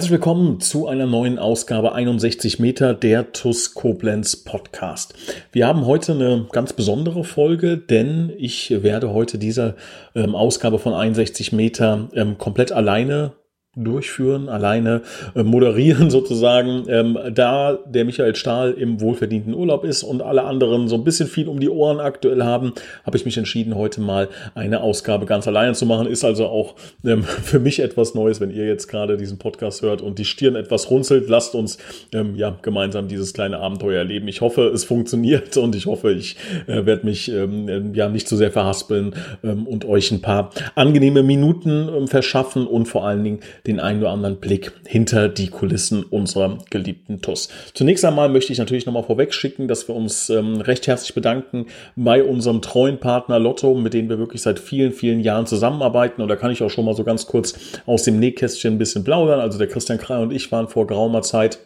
Herzlich willkommen zu einer neuen Ausgabe 61 Meter der TUS Koblenz Podcast. Wir haben heute eine ganz besondere Folge, denn ich werde heute diese ähm, Ausgabe von 61 Meter ähm, komplett alleine durchführen, alleine äh, moderieren sozusagen, ähm, da der Michael Stahl im wohlverdienten Urlaub ist und alle anderen so ein bisschen viel um die Ohren aktuell haben, habe ich mich entschieden, heute mal eine Ausgabe ganz alleine zu machen. Ist also auch ähm, für mich etwas Neues, wenn ihr jetzt gerade diesen Podcast hört und die Stirn etwas runzelt. Lasst uns ähm, ja gemeinsam dieses kleine Abenteuer erleben. Ich hoffe, es funktioniert und ich hoffe, ich äh, werde mich ähm, ähm ja nicht zu sehr verhaspeln ähm, und euch ein paar angenehme Minuten verschaffen und vor allen Dingen den einen oder anderen Blick hinter die Kulissen unserer geliebten TUS. Zunächst einmal möchte ich natürlich nochmal vorweg schicken, dass wir uns ähm, recht herzlich bedanken bei unserem treuen Partner Lotto, mit dem wir wirklich seit vielen, vielen Jahren zusammenarbeiten. Und da kann ich auch schon mal so ganz kurz aus dem Nähkästchen ein bisschen plaudern. Also der Christian Krei und ich waren vor geraumer Zeit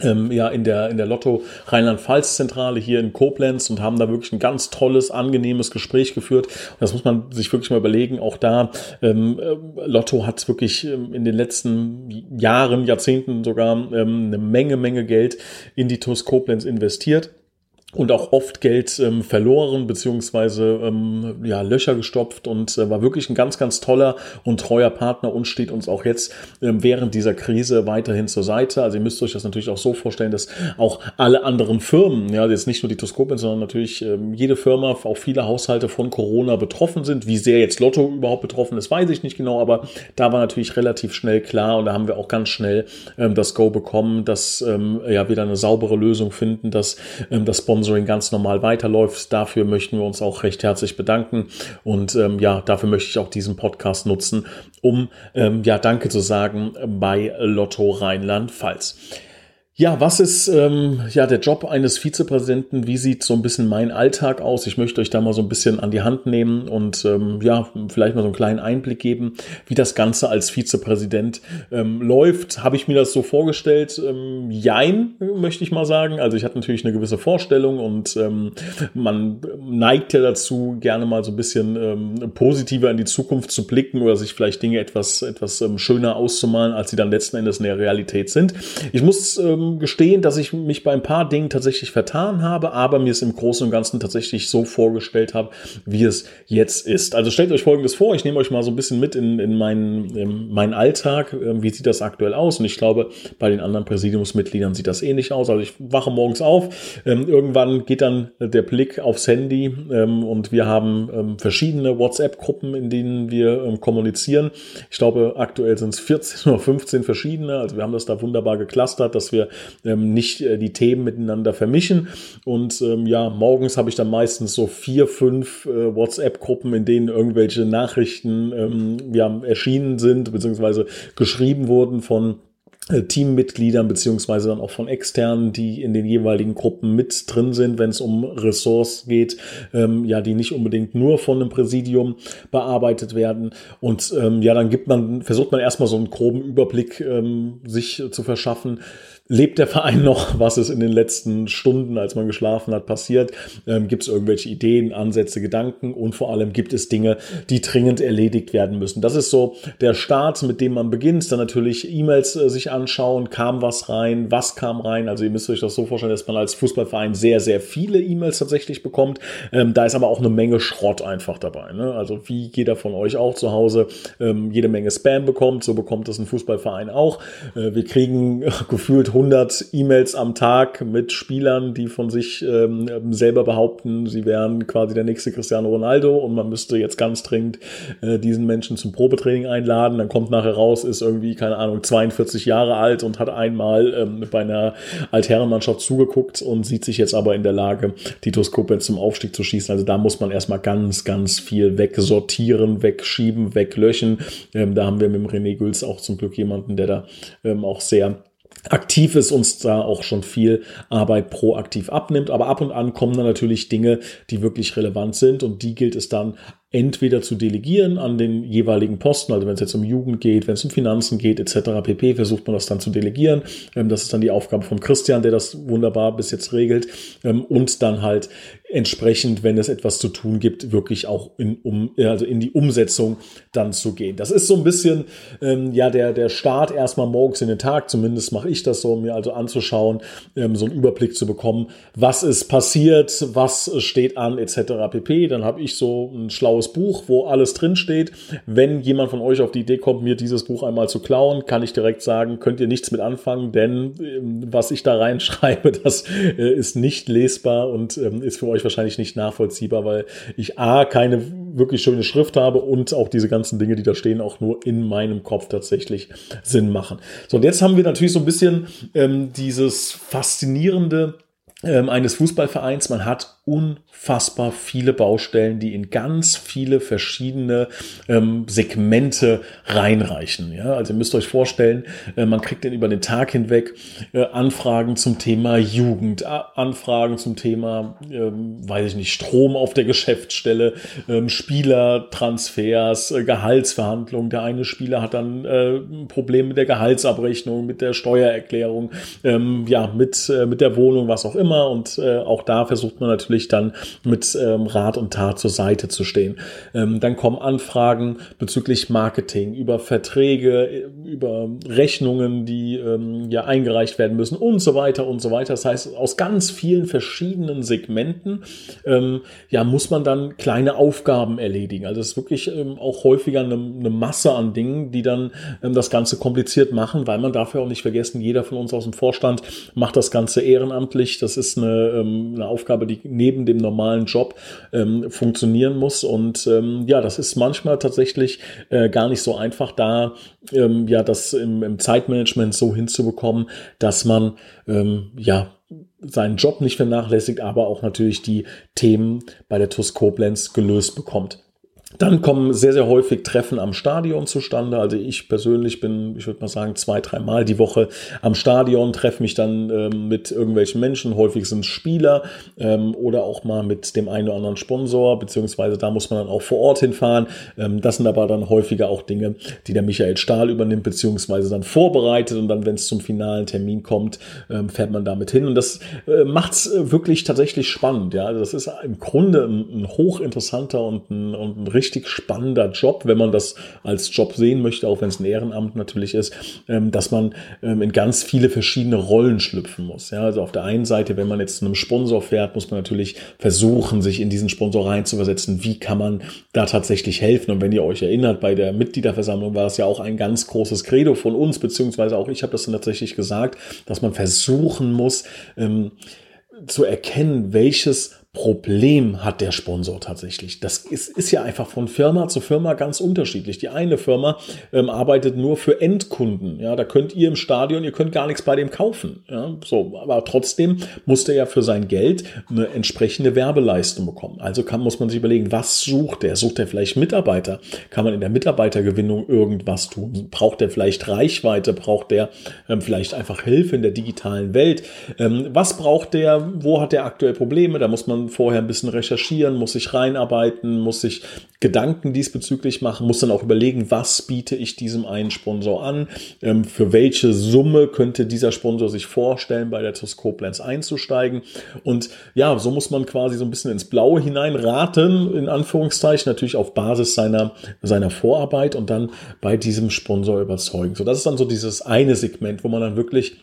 ähm, ja in der in der Lotto Rheinland-Pfalz Zentrale hier in Koblenz und haben da wirklich ein ganz tolles angenehmes Gespräch geführt. Und das muss man sich wirklich mal überlegen. Auch da ähm, äh, Lotto hat wirklich ähm, in den letzten Jahren Jahrzehnten sogar ähm, eine Menge Menge Geld in die TUS Koblenz investiert und auch oft Geld ähm, verloren beziehungsweise ähm, ja Löcher gestopft und äh, war wirklich ein ganz ganz toller und treuer Partner und steht uns auch jetzt ähm, während dieser Krise weiterhin zur Seite. Also ihr müsst euch das natürlich auch so vorstellen, dass auch alle anderen Firmen, ja jetzt nicht nur die Toskopin, sondern natürlich ähm, jede Firma, auch viele Haushalte von Corona betroffen sind. Wie sehr jetzt Lotto überhaupt betroffen ist, weiß ich nicht genau, aber da war natürlich relativ schnell klar und da haben wir auch ganz schnell ähm, das Go bekommen, dass ähm, ja wieder eine saubere Lösung finden, dass das Sponsor Sponsoring ganz normal weiterläuft. Dafür möchten wir uns auch recht herzlich bedanken. Und ähm, ja, dafür möchte ich auch diesen Podcast nutzen, um ähm, ja Danke zu sagen bei Lotto Rheinland-Pfalz. Ja, was ist ähm, ja der Job eines Vizepräsidenten? Wie sieht so ein bisschen mein Alltag aus? Ich möchte euch da mal so ein bisschen an die Hand nehmen und ähm, ja, vielleicht mal so einen kleinen Einblick geben, wie das Ganze als Vizepräsident ähm, läuft. Habe ich mir das so vorgestellt? Ähm, jein, möchte ich mal sagen. Also ich hatte natürlich eine gewisse Vorstellung und ähm, man neigt ja dazu, gerne mal so ein bisschen ähm, positiver in die Zukunft zu blicken oder sich vielleicht Dinge etwas, etwas ähm, schöner auszumalen, als sie dann letzten Endes in der Realität sind. Ich muss ähm, gestehen, dass ich mich bei ein paar Dingen tatsächlich vertan habe, aber mir es im Großen und Ganzen tatsächlich so vorgestellt habe, wie es jetzt ist. Also stellt euch Folgendes vor, ich nehme euch mal so ein bisschen mit in, in meinen, in meinen Alltag. Ähm, wie sieht das aktuell aus? Und ich glaube, bei den anderen Präsidiumsmitgliedern sieht das ähnlich aus. Also ich wache morgens auf, ähm, irgendwann geht dann der Blick aufs Handy ähm, und wir haben verschiedene WhatsApp-Gruppen, in denen wir kommunizieren. Ich glaube, aktuell sind es 14 oder 15 verschiedene. Also wir haben das da wunderbar geklustert, dass wir ähm, nicht äh, die Themen miteinander vermischen. Und ähm, ja, morgens habe ich dann meistens so vier, fünf äh, WhatsApp-Gruppen, in denen irgendwelche Nachrichten ähm, ja, erschienen sind, beziehungsweise geschrieben wurden von äh, Teammitgliedern beziehungsweise dann auch von externen, die in den jeweiligen Gruppen mit drin sind, wenn es um Ressorts geht, ähm, ja, die nicht unbedingt nur von einem Präsidium bearbeitet werden. Und ähm, ja, dann gibt man, versucht man erstmal so einen groben Überblick ähm, sich zu verschaffen lebt der Verein noch? Was ist in den letzten Stunden, als man geschlafen hat, passiert? Ähm, gibt es irgendwelche Ideen, Ansätze, Gedanken? Und vor allem gibt es Dinge, die dringend erledigt werden müssen. Das ist so der Start, mit dem man beginnt. Dann natürlich E-Mails äh, sich anschauen. Kam was rein? Was kam rein? Also ihr müsst euch das so vorstellen, dass man als Fußballverein sehr, sehr viele E-Mails tatsächlich bekommt. Ähm, da ist aber auch eine Menge Schrott einfach dabei. Ne? Also wie jeder von euch auch zu Hause ähm, jede Menge Spam bekommt, so bekommt das ein Fußballverein auch. Äh, wir kriegen gefühlt 100 E-Mails am Tag mit Spielern, die von sich ähm, selber behaupten, sie wären quasi der nächste Cristiano Ronaldo und man müsste jetzt ganz dringend äh, diesen Menschen zum Probetraining einladen. Dann kommt nachher raus, ist irgendwie, keine Ahnung, 42 Jahre alt und hat einmal ähm, bei einer Altherrenmannschaft zugeguckt und sieht sich jetzt aber in der Lage, die Toskope zum Aufstieg zu schießen. Also da muss man erstmal ganz, ganz viel wegsortieren, wegschieben, weglöschen. Ähm, da haben wir mit dem René Güls auch zum Glück jemanden, der da ähm, auch sehr aktiv ist, uns da auch schon viel Arbeit proaktiv abnimmt. Aber ab und an kommen dann natürlich Dinge, die wirklich relevant sind und die gilt es dann entweder zu delegieren an den jeweiligen Posten, also wenn es jetzt um Jugend geht, wenn es um Finanzen geht, etc. pp, versucht man das dann zu delegieren. Ähm, das ist dann die Aufgabe von Christian, der das wunderbar bis jetzt regelt. Ähm, und dann halt entsprechend, wenn es etwas zu tun gibt, wirklich auch in, um, also in die Umsetzung dann zu gehen. Das ist so ein bisschen ähm, ja der, der Start erstmal morgens in den Tag, zumindest mache ich das so, mir also anzuschauen, ähm, so einen Überblick zu bekommen, was ist passiert, was steht an, etc. pp. Dann habe ich so ein schlaues Buch, wo alles drin steht. Wenn jemand von euch auf die Idee kommt, mir dieses Buch einmal zu klauen, kann ich direkt sagen, könnt ihr nichts mit anfangen, denn ähm, was ich da reinschreibe, das äh, ist nicht lesbar und ähm, ist für euch wahrscheinlich nicht nachvollziehbar, weil ich A, keine wirklich schöne Schrift habe und auch diese ganzen Dinge, die da stehen, auch nur in meinem Kopf tatsächlich Sinn machen. So, und jetzt haben wir natürlich so ein bisschen ähm, dieses faszinierende ähm, eines Fußballvereins. Man hat unfassbar viele Baustellen, die in ganz viele verschiedene ähm, Segmente reinreichen. Ja, also ihr müsst euch vorstellen, äh, man kriegt dann über den Tag hinweg äh, Anfragen zum Thema Jugend, Anfragen zum Thema, ähm, weiß ich nicht, Strom auf der Geschäftsstelle, ähm, Spielertransfers, äh, Gehaltsverhandlungen. Der eine Spieler hat dann äh, Probleme mit der Gehaltsabrechnung, mit der Steuererklärung, ähm, ja, mit, äh, mit der Wohnung, was auch immer. Und äh, auch da versucht man natürlich wirklich dann mit ähm, Rat und Tat zur Seite zu stehen. Ähm, dann kommen Anfragen bezüglich Marketing, über Verträge, über Rechnungen, die ähm, ja eingereicht werden müssen und so weiter und so weiter. Das heißt, aus ganz vielen verschiedenen Segmenten ähm, ja muss man dann kleine Aufgaben erledigen. Also es ist wirklich ähm, auch häufiger eine, eine, Masse an Dingen, die dann ähm, das Ganze kompliziert machen, weil man dafür auch nicht vergessen, jeder von uns aus dem Vorstand macht das Ganze ehrenamtlich. Das ist eine, eine Aufgabe, die neben dem normalen Job ähm, funktionieren muss. Und ähm, ja, das ist manchmal tatsächlich äh, gar nicht so einfach, da ähm, ja das im, im Zeitmanagement so hinzubekommen, dass man ähm, ja seinen Job nicht vernachlässigt, aber auch natürlich die Themen bei der TUS Koblenz gelöst bekommt. Dann kommen sehr, sehr häufig Treffen am Stadion zustande. Also ich persönlich bin, ich würde mal sagen, zwei, dreimal die Woche am Stadion, treffe mich dann ähm, mit irgendwelchen Menschen. Häufig sind es Spieler ähm, oder auch mal mit dem einen oder anderen Sponsor, beziehungsweise da muss man dann auch vor Ort hinfahren. Ähm, das sind aber dann häufiger auch Dinge, die der Michael Stahl übernimmt, beziehungsweise dann vorbereitet und dann, wenn es zum finalen Termin kommt, ähm, fährt man damit hin. Und das äh, macht es äh, wirklich tatsächlich spannend. Ja, also das ist im Grunde ein, ein hochinteressanter und ein, und ein richtig richtig spannender Job, wenn man das als Job sehen möchte, auch wenn es ein Ehrenamt natürlich ist, ähm, dass man ähm, in ganz viele verschiedene Rollen schlüpfen muss. Ja, also auf der einen Seite, wenn man jetzt zu einem Sponsor fährt, muss man natürlich versuchen, sich in diesen Sponsor reinzuversetzen. Wie kann man da tatsächlich helfen? Und wenn ihr euch erinnert, bei der Mitgliederversammlung war es ja auch ein ganz großes Credo von uns, beziehungsweise auch ich habe das dann tatsächlich gesagt, dass man versuchen muss, ähm, zu erkennen, welches Problem hat der Sponsor tatsächlich. Das ist, ist ja einfach von Firma zu Firma ganz unterschiedlich. Die eine Firma ähm, arbeitet nur für Endkunden. Ja, da könnt ihr im Stadion, ihr könnt gar nichts bei dem kaufen. Ja, so, aber trotzdem muss der ja für sein Geld eine entsprechende Werbeleistung bekommen. Also kann, muss man sich überlegen, was sucht der? Sucht er vielleicht Mitarbeiter? Kann man in der Mitarbeitergewinnung irgendwas tun? Braucht er vielleicht Reichweite? Braucht der ähm, vielleicht einfach Hilfe in der digitalen Welt? Ähm, was braucht der? Wo hat der aktuell Probleme? Da muss man vorher ein bisschen recherchieren, muss sich reinarbeiten, muss sich Gedanken diesbezüglich machen, muss dann auch überlegen, was biete ich diesem einen Sponsor an, ähm, für welche Summe könnte dieser Sponsor sich vorstellen, bei der TUS Koblenz einzusteigen. Und ja, so muss man quasi so ein bisschen ins Blaue hineinraten, in Anführungszeichen, natürlich auf Basis seiner, seiner Vorarbeit und dann bei diesem Sponsor überzeugen. So, das ist dann so dieses eine Segment, wo man dann wirklich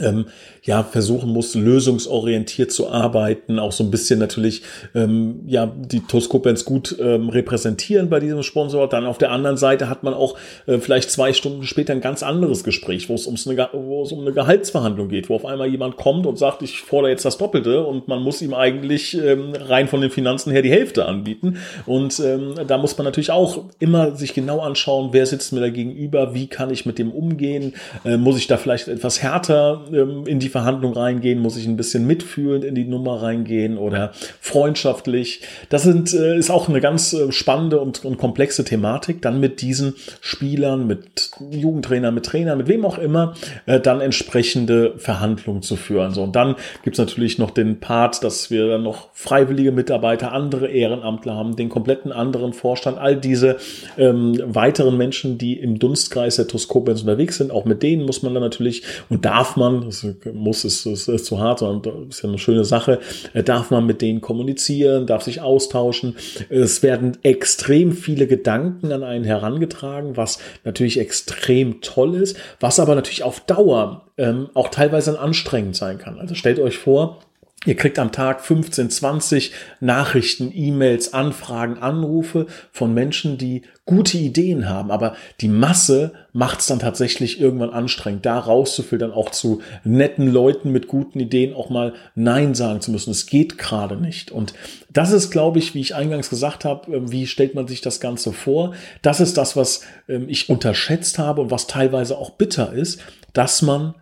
ähm, ja versuchen muss, lösungsorientiert zu arbeiten, auch so ein bisschen natürlich ähm, ja die Toskopens gut ähm, repräsentieren bei diesem Sponsor. Dann auf der anderen Seite hat man auch äh, vielleicht zwei Stunden später ein ganz anderes Gespräch, wo es, ums eine, wo es um eine Gehaltsverhandlung geht, wo auf einmal jemand kommt und sagt, ich fordere jetzt das Doppelte und man muss ihm eigentlich ähm, rein von den Finanzen her die Hälfte anbieten. Und ähm, da muss man natürlich auch immer sich genau anschauen, wer sitzt mir da gegenüber, wie kann ich mit dem umgehen, äh, muss ich da vielleicht etwas härter Ähm, in die Verhandlung reingehen? Muss ich ein bisschen mitfühlend in die Nummer reingehen oder freundschaftlich? Das sind, äh, ist auch eine ganz äh, spannende und, und komplexe Thematik. Dann mit diesen Spielern, mit Jugendtrainer, mit Trainern, mit wem auch immer, äh, dann entsprechende Verhandlungen zu führen. So, und dann gibt's natürlich noch den Part, dass wir dann noch freiwillige Mitarbeiter, andere Ehrenamtler haben, den kompletten anderen Vorstand, all diese ähm, weiteren Menschen, die im Dunstkreis der TUS Koblenz unterwegs sind. Auch mit denen muss man dann natürlich und darf man, das muss ist, ist, ist zu hart, sondern ist ja eine schöne Sache, äh, darf man mit denen kommunizieren, darf sich austauschen. Es werden extrem viele Gedanken an einen herangetragen, was natürlich extrem toll ist, was aber natürlich auf Dauer ähm, auch teilweise anstrengend sein kann. Also stellt euch vor, Ihr kriegt am Tag 15, 20 Nachrichten, E-Mails, Anfragen, Anrufe von Menschen, die gute Ideen haben. Aber die Masse macht es dann tatsächlich irgendwann anstrengend, da rauszufiltern, auch zu netten Leuten mit guten Ideen auch mal Nein sagen zu müssen. Es geht gerade nicht. Und das ist, glaube ich, wie ich eingangs gesagt habe, ähm, wie stellt man sich das Ganze vor? Das ist das, was ähm, ich unterschätzt habe und was teilweise auch bitter ist, dass man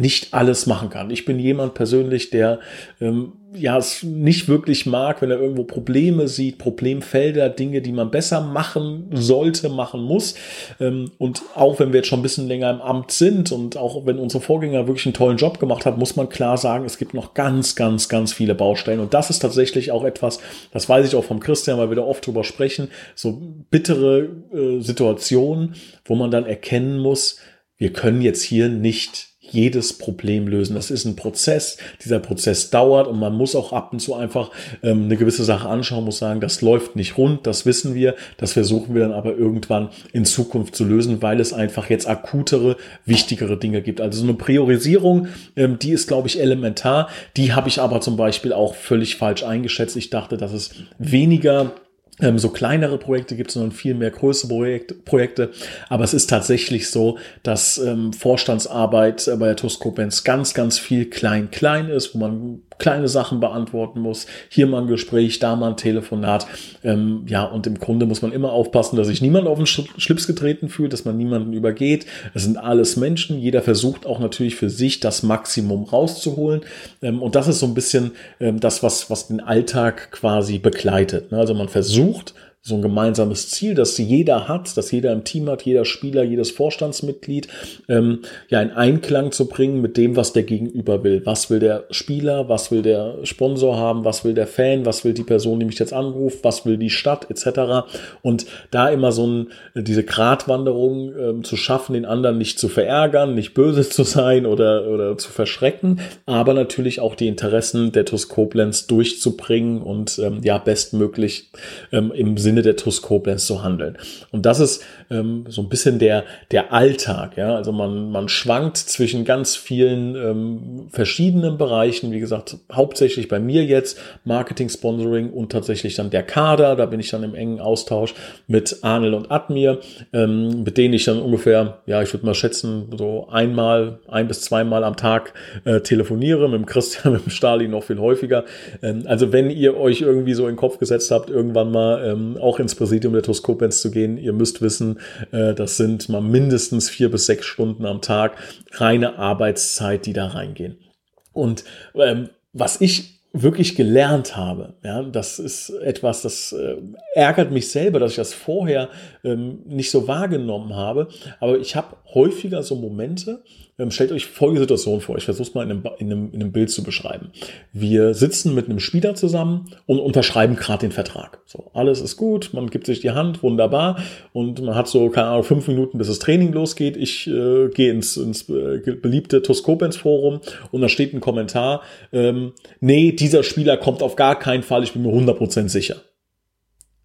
nicht alles machen kann. Ich bin jemand persönlich, der ähm, ja es nicht wirklich mag, wenn er irgendwo Probleme sieht, Problemfelder, Dinge, die man besser machen sollte, machen muss. Ähm, und auch wenn wir jetzt schon ein bisschen länger im Amt sind und auch wenn unsere Vorgänger wirklich einen tollen Job gemacht haben, muss man klar sagen, es gibt noch ganz, ganz, ganz viele Baustellen. Und das ist tatsächlich auch etwas, das weiß ich auch vom Christian, weil wir da oft drüber sprechen, so bittere äh, Situationen, wo man dann erkennen muss, wir können jetzt hier nicht jedes Problem lösen. Das ist ein Prozess. Dieser Prozess dauert und man muss auch ab und zu einfach ähm, eine gewisse Sache anschauen, muss sagen, das läuft nicht rund, das wissen wir, das versuchen wir dann aber irgendwann in Zukunft zu lösen, weil es einfach jetzt akutere, wichtigere Dinge gibt. Also so eine Priorisierung, ähm, die ist, glaube ich, elementar. Die habe ich aber zum Beispiel auch völlig falsch eingeschätzt. Ich dachte, dass es weniger ähm, so kleinere Projekte gibt es, sondern viel mehr größere Projekt, Projekte. Aber es ist tatsächlich so, dass ähm, Vorstandsarbeit bei der TUS Koblenz ganz, ganz viel klein-klein ist, wo man kleine Sachen beantworten muss. Hier mal ein Gespräch, da mal ein Telefonat. Ähm, ja, und im Grunde muss man immer aufpassen, dass sich niemand auf den Schlips getreten fühlt, dass man niemanden übergeht. Es sind alles Menschen. Jeder versucht auch natürlich für sich das Maximum rauszuholen. Ähm, und das ist so ein bisschen ähm, das, was, was den Alltag quasi begleitet. Ne? Also man versucht, so ein gemeinsames Ziel, das jeder hat, das jeder im Team hat, jeder Spieler, jedes Vorstandsmitglied, ähm, ja, in Einklang zu bringen mit dem, was der Gegenüber will. Was will der Spieler, was will der Sponsor haben, was will der Fan, was will die Person, die mich jetzt anruft, was will die Stadt, etc. Und da immer so ein, diese Gratwanderung ähm, zu schaffen, den anderen nicht zu verärgern, nicht böse zu sein oder, oder zu verschrecken, aber natürlich auch die Interessen der TUS Koblenz durchzubringen und ähm, ja, bestmöglich ähm, im Sinne Sinne der TUS Koblenz zu handeln. Und das ist ähm, so ein bisschen der, der Alltag. Ja? Also man, man schwankt zwischen ganz vielen ähm, verschiedenen Bereichen. Wie gesagt, hauptsächlich bei mir jetzt Marketing, Sponsoring und tatsächlich dann der Kader. Da bin ich dann im engen Austausch mit Arnel und Admir, ähm, mit denen ich dann ungefähr, ja, ich würde mal schätzen, so einmal, ein bis zweimal am Tag äh, telefoniere. Mit dem Christian, mit dem Stalin noch viel häufiger. Ähm, also wenn ihr euch irgendwie so in den Kopf gesetzt habt, irgendwann mal ähm, auch ins Präsidium der TUS Koblenz zu gehen. Ihr müsst wissen, äh, das sind mal mindestens vier bis sechs Stunden am Tag reine Arbeitszeit, die da reingehen. Und ähm, was ich wirklich gelernt habe. Ja, das ist etwas, das äh, ärgert mich selber, dass ich das vorher ähm, nicht so wahrgenommen habe. Aber ich habe häufiger so Momente, ähm, stellt euch folgende Situation vor. Ich versuche es mal in einem, in, einem, in einem Bild zu beschreiben. Wir sitzen mit einem Spieler zusammen und unterschreiben gerade den Vertrag. So, alles ist gut, man gibt sich die Hand, wunderbar. Und man hat so, keine Ahnung, fünf Minuten, bis das Training losgeht. Ich äh, gehe ins, ins äh, beliebte Toskopens Forum und da steht ein Kommentar, ähm, nee, dieser Spieler kommt auf gar keinen Fall, ich bin mir 100% sicher.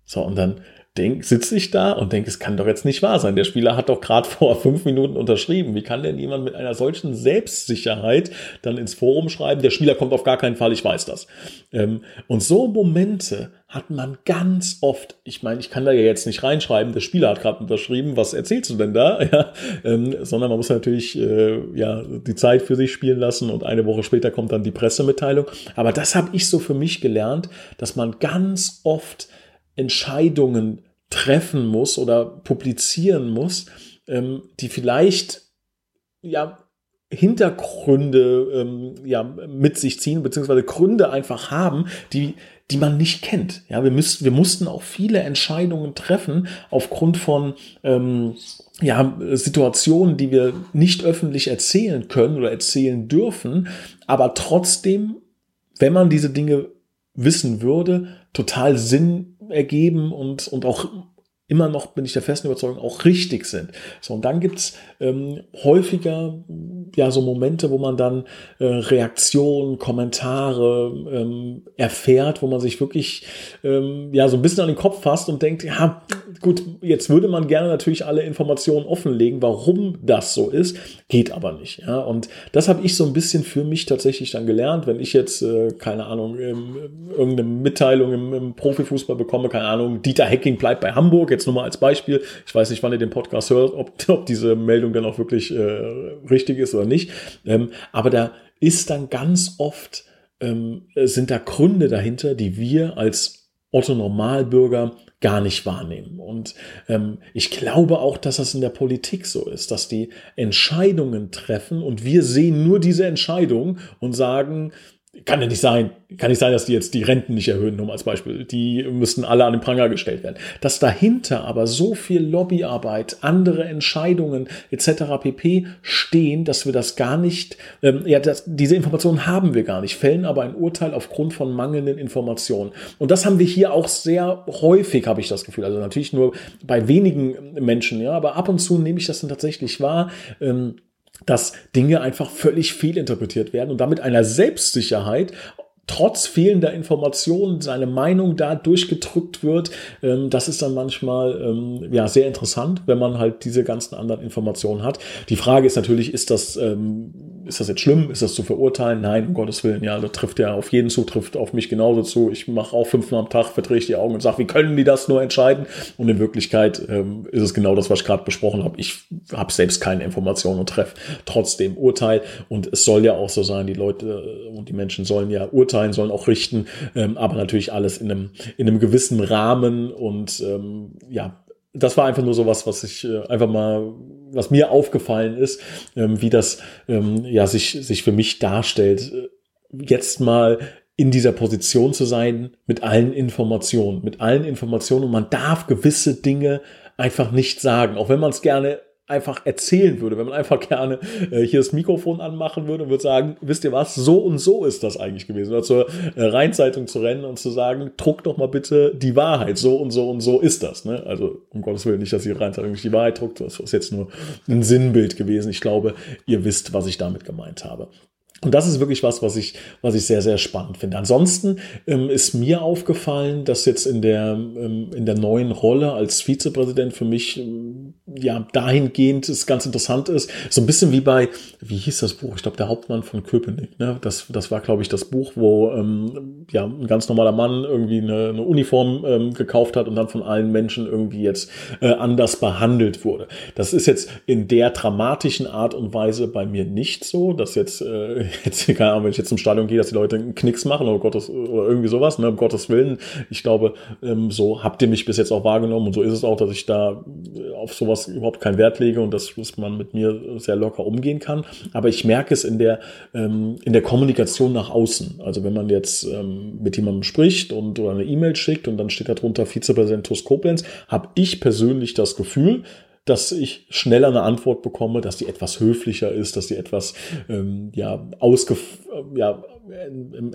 So, und dann denk, sitze ich da und denke, es kann doch jetzt nicht wahr sein. Der Spieler hat doch gerade vor fünf Minuten unterschrieben. Wie kann denn jemand mit einer solchen Selbstsicherheit dann ins Forum schreiben, der Spieler kommt auf gar keinen Fall, ich weiß das. Ähm, und so Momente hat man ganz oft, ich meine, ich kann da ja jetzt nicht reinschreiben, der Spieler hat gerade unterschrieben, was erzählst du denn da? Ja, ähm, sondern man muss natürlich äh, ja die Zeit für sich spielen lassen und eine Woche später kommt dann die Pressemitteilung. Aber das habe ich so für mich gelernt, dass man ganz oft Entscheidungen treffen muss oder publizieren muss, ähm, die vielleicht ja Hintergründe ähm, ja, mit sich ziehen, beziehungsweise Gründe einfach haben, die, die man nicht kennt. Ja, wir, müssten, wir mussten auch viele Entscheidungen treffen aufgrund von ähm, ja, Situationen, die wir nicht öffentlich erzählen können oder erzählen dürfen, aber trotzdem, wenn man diese Dinge wissen würde, total Sinn ergeben und, und auch immer noch, bin ich der festen Überzeugung, auch richtig sind. So, und dann gibt's ähm, häufiger ja so Momente, wo man dann äh, Reaktionen, Kommentare ähm, erfährt, wo man sich wirklich ähm, ja so ein bisschen an den Kopf fasst und denkt, ja, gut, jetzt würde man gerne natürlich alle Informationen offenlegen, warum das so ist, geht aber nicht. Ja, und das habe ich so ein bisschen für mich tatsächlich dann gelernt, wenn ich jetzt, äh, keine Ahnung, ähm, irgendeine Mitteilung im, im Profifußball bekomme, keine Ahnung, Dieter Hecking bleibt bei Hamburg, jetzt nur mal als Beispiel. Ich weiß nicht, wann ihr den Podcast hört, ob, ob diese Meldung dann auch wirklich äh, richtig ist oder nicht. Ähm, aber da ist dann ganz oft, ähm, sind da Gründe dahinter, die wir als Otto Normalbürger gar nicht wahrnehmen. Und ähm, ich glaube auch, dass das in der Politik so ist, dass die Entscheidungen treffen und wir sehen nur diese Entscheidung und sagen, kann ja nicht sein, kann nicht sein, dass die jetzt die Renten nicht erhöhen, nur als Beispiel. Die müssten alle an den Pranger gestellt werden. Dass dahinter aber so viel Lobbyarbeit, andere Entscheidungen etc. pp. stehen, dass wir das gar nicht, ähm, ja, das, diese Informationen haben wir gar nicht, fällen aber ein Urteil aufgrund von mangelnden Informationen. Und das haben wir hier auch sehr häufig, habe ich das Gefühl. Also natürlich nur bei wenigen Menschen, ja, aber ab und zu nehme ich das dann tatsächlich wahr. Ähm, dass Dinge einfach völlig fehlinterpretiert werden und damit einer Selbstsicherheit trotz fehlender Informationen seine Meinung da durchgedrückt wird. Ähm, das ist dann manchmal ähm, ja sehr interessant, wenn man halt diese ganzen anderen Informationen hat. Die Frage ist natürlich, ist das ähm, ist das jetzt schlimm? Ist das zu verurteilen? Nein, um Gottes Willen. Ja, das trifft ja auf jeden zu, trifft auf mich genauso zu. Ich mache auch fünfmal am Tag, verdrehe ich die Augen und sage, wie können die das nur entscheiden? Und in Wirklichkeit ähm, ist es genau das, was ich gerade besprochen habe. Ich habe selbst keine Informationen und treffe trotzdem Urteil. Und es soll ja auch so sein, die Leute und die Menschen sollen ja urteilen, sollen auch richten, ähm, aber natürlich alles in einem, in einem gewissen Rahmen und ähm, ja, das war einfach nur so was, was ich äh, einfach mal, was mir aufgefallen ist, ähm, wie das ähm, ja sich sich für mich darstellt. Jetzt mal in dieser Position zu sein mit allen Informationen, mit allen Informationen und man darf gewisse Dinge einfach nicht sagen, auch wenn man es gerne einfach erzählen würde, wenn man einfach gerne äh, hier das Mikrofon anmachen würde und würde sagen, wisst ihr was, so und so ist das eigentlich gewesen. Oder zur äh, Rheinzeitung zu rennen und zu sagen, druck doch mal bitte die Wahrheit, so und so und so ist das. Ne? Also um Gottes Willen nicht, dass die Rheinzeitung nicht die Wahrheit druckt, das ist jetzt nur ein Sinnbild gewesen. Ich glaube, ihr wisst, was ich damit gemeint habe. Und das ist wirklich was, was ich, was ich sehr, sehr spannend finde. Ansonsten ähm, ist mir aufgefallen, dass jetzt in der, ähm, in der neuen Rolle als Vizepräsident für mich ähm, ja dahingehend es ganz interessant ist. So ein bisschen wie bei, wie hieß das Buch? Ich glaube, der Hauptmann von Köpenick. Ne? Das, das war, glaube ich, das Buch, wo ähm, ja ein ganz normaler Mann irgendwie eine, eine Uniform ähm, gekauft hat und dann von allen Menschen irgendwie jetzt äh, anders behandelt wurde. Das ist jetzt in der dramatischen Art und Weise bei mir nicht so, dass jetzt äh, jetzt, keine wenn ich jetzt zum Stadion gehe, dass die Leute einen Knicks machen oder, Gottes, oder irgendwie sowas, ne, um Gottes Willen. Ich glaube, ähm, so habt ihr mich bis jetzt auch wahrgenommen und so ist es auch, dass ich da auf sowas überhaupt keinen Wert lege und dass, man mit mir sehr locker umgehen kann. Aber ich merke es in der, ähm, in der Kommunikation nach außen. Also wenn man jetzt ähm, mit jemandem spricht und oder eine E-Mail schickt und dann steht da drunter Vizepräsident TUS Koblenz, habe ich persönlich das Gefühl, dass ich schneller eine Antwort bekomme, dass die etwas höflicher ist, dass die etwas ähm, ja, ausgef ja,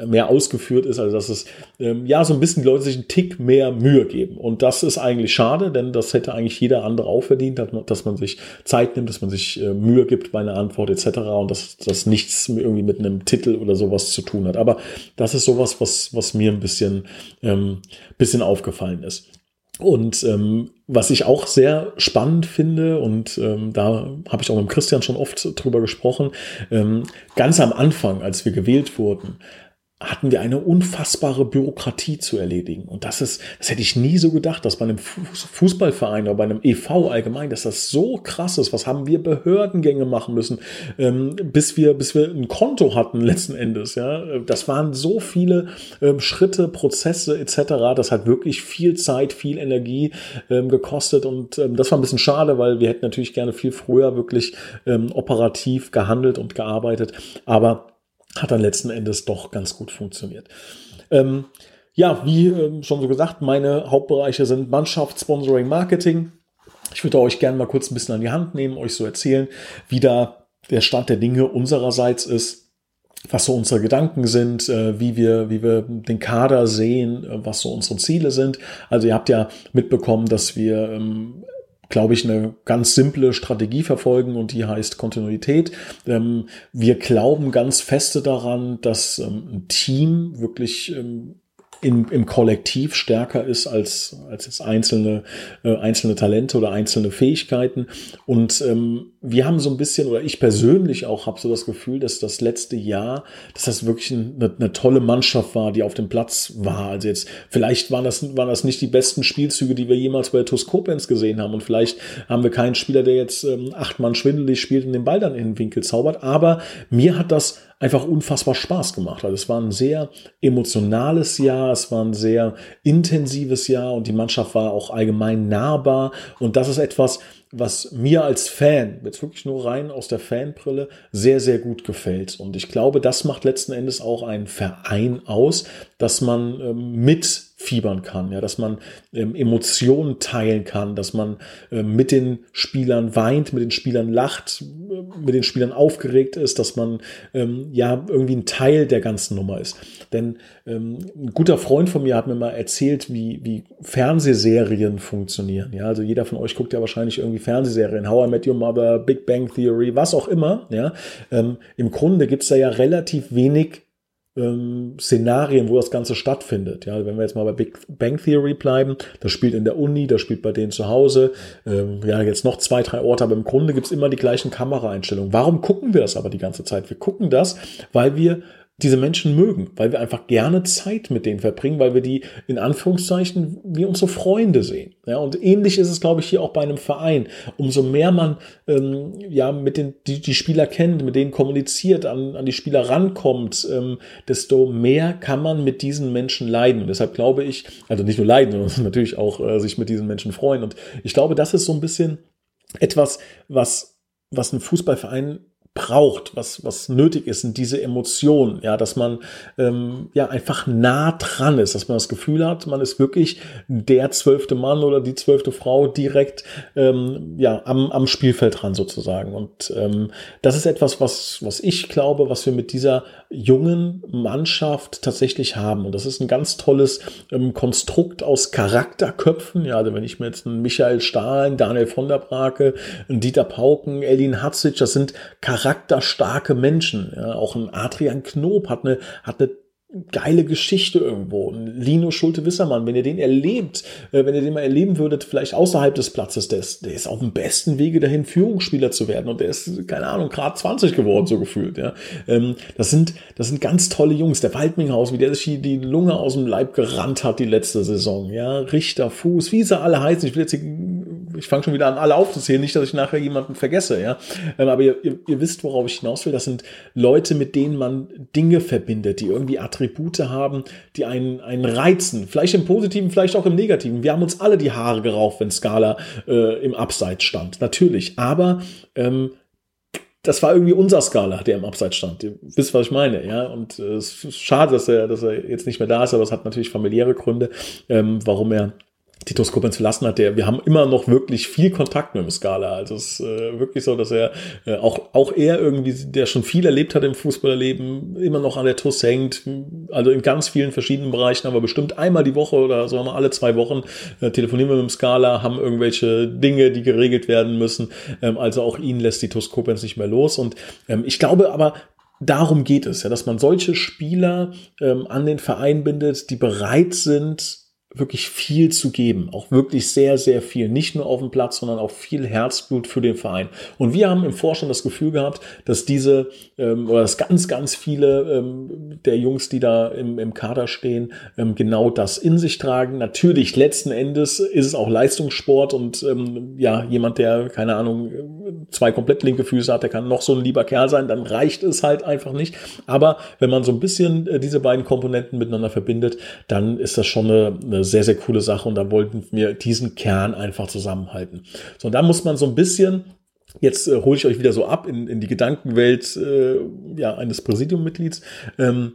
mehr ausgeführt ist, also dass es ähm, ja so ein bisschen die Leute sich einen Tick mehr Mühe geben. Und das ist eigentlich schade, denn das hätte eigentlich jeder andere auch verdient, dass man, dass man sich Zeit nimmt, dass man sich äh, Mühe gibt bei einer Antwort etc. und dass das nichts irgendwie mit einem Titel oder sowas zu tun hat. Aber das ist sowas, was, was mir ein bisschen, ähm, bisschen aufgefallen ist. Und ähm, was ich auch sehr spannend finde, und ähm, da habe ich auch mit Christian schon oft drüber gesprochen, ähm, ganz am Anfang, als wir gewählt wurden, hatten wir eine unfassbare Bürokratie zu erledigen. Und das ist, das hätte ich nie so gedacht, dass bei einem Fußballverein oder bei einem EV allgemein, dass das so krass ist. Was haben wir Behördengänge machen müssen, ähm, bis wir, bis wir ein Konto hatten letzten Endes. Ja, das waren so viele ähm, Schritte, Prozesse etc. Das hat wirklich viel Zeit, viel Energie ähm, gekostet und das war ein bisschen schade, weil wir hätten natürlich gerne viel früher wirklich operativ gehandelt und gearbeitet. Aber hat dann letzten Endes doch ganz gut funktioniert. Ähm, ja, wie ähm, schon so gesagt, meine Hauptbereiche sind Mannschaft, Sponsoring, Marketing. Ich würde euch gerne mal kurz ein bisschen an die Hand nehmen, euch so erzählen, wie da der Stand der Dinge unsererseits ist, was so unsere Gedanken sind, äh, wie wir, wie wir den Kader sehen, äh, was so unsere Ziele sind. Also ihr habt ja mitbekommen, dass wir ähm, glaube ich, eine ganz simple Strategie verfolgen und die heißt Kontinuität. Ähm, wir glauben ganz feste daran, dass ähm, ein Team wirklich in, im Kollektiv stärker ist als, als jetzt einzelne, äh, einzelne Talente oder einzelne Fähigkeiten. Und ähm, wir haben so ein bisschen, oder ich persönlich auch habe so das Gefühl, dass das letzte Jahr, dass das wirklich eine, eine tolle Mannschaft war, die auf dem Platz war. Also jetzt, vielleicht waren das, waren das nicht die besten Spielzüge, die wir jemals bei TuS Koblenz gesehen haben. Und vielleicht haben wir keinen Spieler, der jetzt ähm, acht Mann schwindelig spielt und den Ball dann in den Winkel zaubert. Aber mir hat das einfach unfassbar Spaß gemacht. Also es war ein sehr emotionales Jahr, es war ein sehr intensives Jahr und die Mannschaft war auch allgemein nahbar. Und das ist etwas, was mir als Fan, jetzt wirklich nur rein aus der Fanbrille, sehr, sehr gut gefällt. Und ich glaube, das macht letzten Endes auch einen Verein aus, dass man ähm, mit fiebern kann, ja, dass man ähm, Emotionen teilen kann, dass man ähm, mit den Spielern weint, mit den Spielern lacht, äh, mit den Spielern aufgeregt ist, dass man ähm, ja irgendwie ein Teil der ganzen Nummer ist. Denn ähm, ein guter Freund von mir hat mir mal erzählt, wie, wie Fernsehserien funktionieren. Ja, also jeder von euch guckt ja wahrscheinlich irgendwie Fernsehserien, How I Met Your Mother, Big Bang Theory, was auch immer. Ja, ähm, im Grunde gibt's da ja relativ wenig ähm, Szenarien, wo das Ganze stattfindet. Ja, wenn wir jetzt mal bei Big Bang Theory bleiben, das spielt in der Uni, das spielt bei denen zu Hause, ähm, ja, jetzt noch zwei, drei Orte, aber im Grunde gibt's immer die gleichen Kameraeinstellungen. Warum gucken wir das aber die ganze Zeit? Wir gucken das, weil wir diese Menschen mögen, weil wir einfach gerne Zeit mit denen verbringen, weil wir die in Anführungszeichen wie unsere Freunde sehen. Ja, und ähnlich ist es, glaube ich, hier auch bei einem Verein. Umso mehr man ähm, ja mit den die, die Spieler kennt, mit denen kommuniziert, an, an die Spieler rankommt, ähm, desto mehr kann man mit diesen Menschen leiden. Und deshalb glaube ich, also nicht nur leiden, sondern natürlich auch äh, sich mit diesen Menschen freuen. Und ich glaube, das ist so ein bisschen etwas, was was ein Fußballverein braucht, was, was nötig ist, sind diese Emotionen, ja, dass man ähm, ja einfach nah dran ist, dass man das Gefühl hat, man ist wirklich der zwölfte Mann oder die zwölfte Frau direkt ähm, ja, am, am Spielfeld dran sozusagen. Und ähm, das ist etwas, was, was ich glaube, was wir mit dieser jungen Mannschaft tatsächlich haben. Und das ist ein ganz tolles ähm, Konstrukt aus Charakterköpfen. Ja, also wenn ich mir jetzt einen Michael Stahl, Daniel von der Brake, einen Dieter Pauken, Elin Hatzic, das sind Charakter charakterstarke Menschen. Ja, auch ein Adrian Knob hat eine, hat eine geile Geschichte irgendwo. Lino Schulte-Wissermann, wenn ihr den erlebt, äh, wenn ihr den mal erleben würdet, vielleicht außerhalb des Platzes, der ist, der ist auf dem besten Wege dahin, Führungsspieler zu werden und der ist, keine Ahnung, gerade 20 geworden, so gefühlt, ja. Ähm, das sind, das sind ganz tolle Jungs. Der Waldminghaus, wie der sich die Lunge aus dem Leib gerannt hat die letzte Saison, ja. Richter, Fuß, wie sie alle heißen. Ich will jetzt hier ich fange schon wieder an, alle aufzuzählen, nicht, dass ich nachher jemanden vergesse, ja. Ähm, aber ihr, ihr, ihr wisst, worauf ich hinaus will. Das sind Leute, mit denen man Dinge verbindet, die irgendwie Attribute haben, die einen, einen reizen. Vielleicht im Positiven, vielleicht auch im Negativen. Wir haben uns alle die Haare gerauft, wenn Scala äh, im Abseits stand. Natürlich. Aber ähm, das war irgendwie unser Skala, der im Abseits stand. Ihr wisst, was ich meine, ja. Und äh, es ist schade, dass er, dass er jetzt nicht mehr da ist, aber es hat natürlich familiäre Gründe, ähm, warum er Titus Koblenz verlassen hat, der, wir haben immer noch wirklich viel Kontakt mit dem Skala. Also es ist äh, wirklich so, dass er äh, auch, auch er irgendwie, der schon viel erlebt hat im Fußballerleben, immer noch an der TUS hängt. Also in ganz vielen verschiedenen Bereichen, aber bestimmt einmal die Woche oder so haben wir alle zwei Wochen äh, telefonieren wir mit dem Skala, haben irgendwelche Dinge, die geregelt werden müssen. Ähm, also auch ihn lässt die TUS Koblenz nicht mehr los. Und ähm, ich glaube aber, darum geht es, ja, dass man solche Spieler ähm, an den Verein bindet, die bereit sind, wirklich viel zu geben, auch wirklich sehr, sehr viel, nicht nur auf dem Platz, sondern auch viel Herzblut für den Verein. Und wir haben im Vorstand das Gefühl gehabt, dass diese ähm, oder dass ganz, ganz viele ähm, der Jungs, die da im, im Kader stehen, ähm, genau das in sich tragen. Natürlich, letzten Endes ist es auch Leistungssport und ähm, ja, jemand, der, keine Ahnung, zwei komplett linke Füße hat, der kann noch so ein lieber Kerl sein, dann reicht es halt einfach nicht. Aber wenn man so ein bisschen äh, diese beiden Komponenten miteinander verbindet, dann ist das schon eine, eine sehr, sehr coole Sache und da wollten wir diesen Kern einfach zusammenhalten. So, und da muss man so ein bisschen Jetzt äh, hole ich euch wieder so ab in, in die Gedankenwelt äh, ja, eines Präsidiummitglieds. Ähm,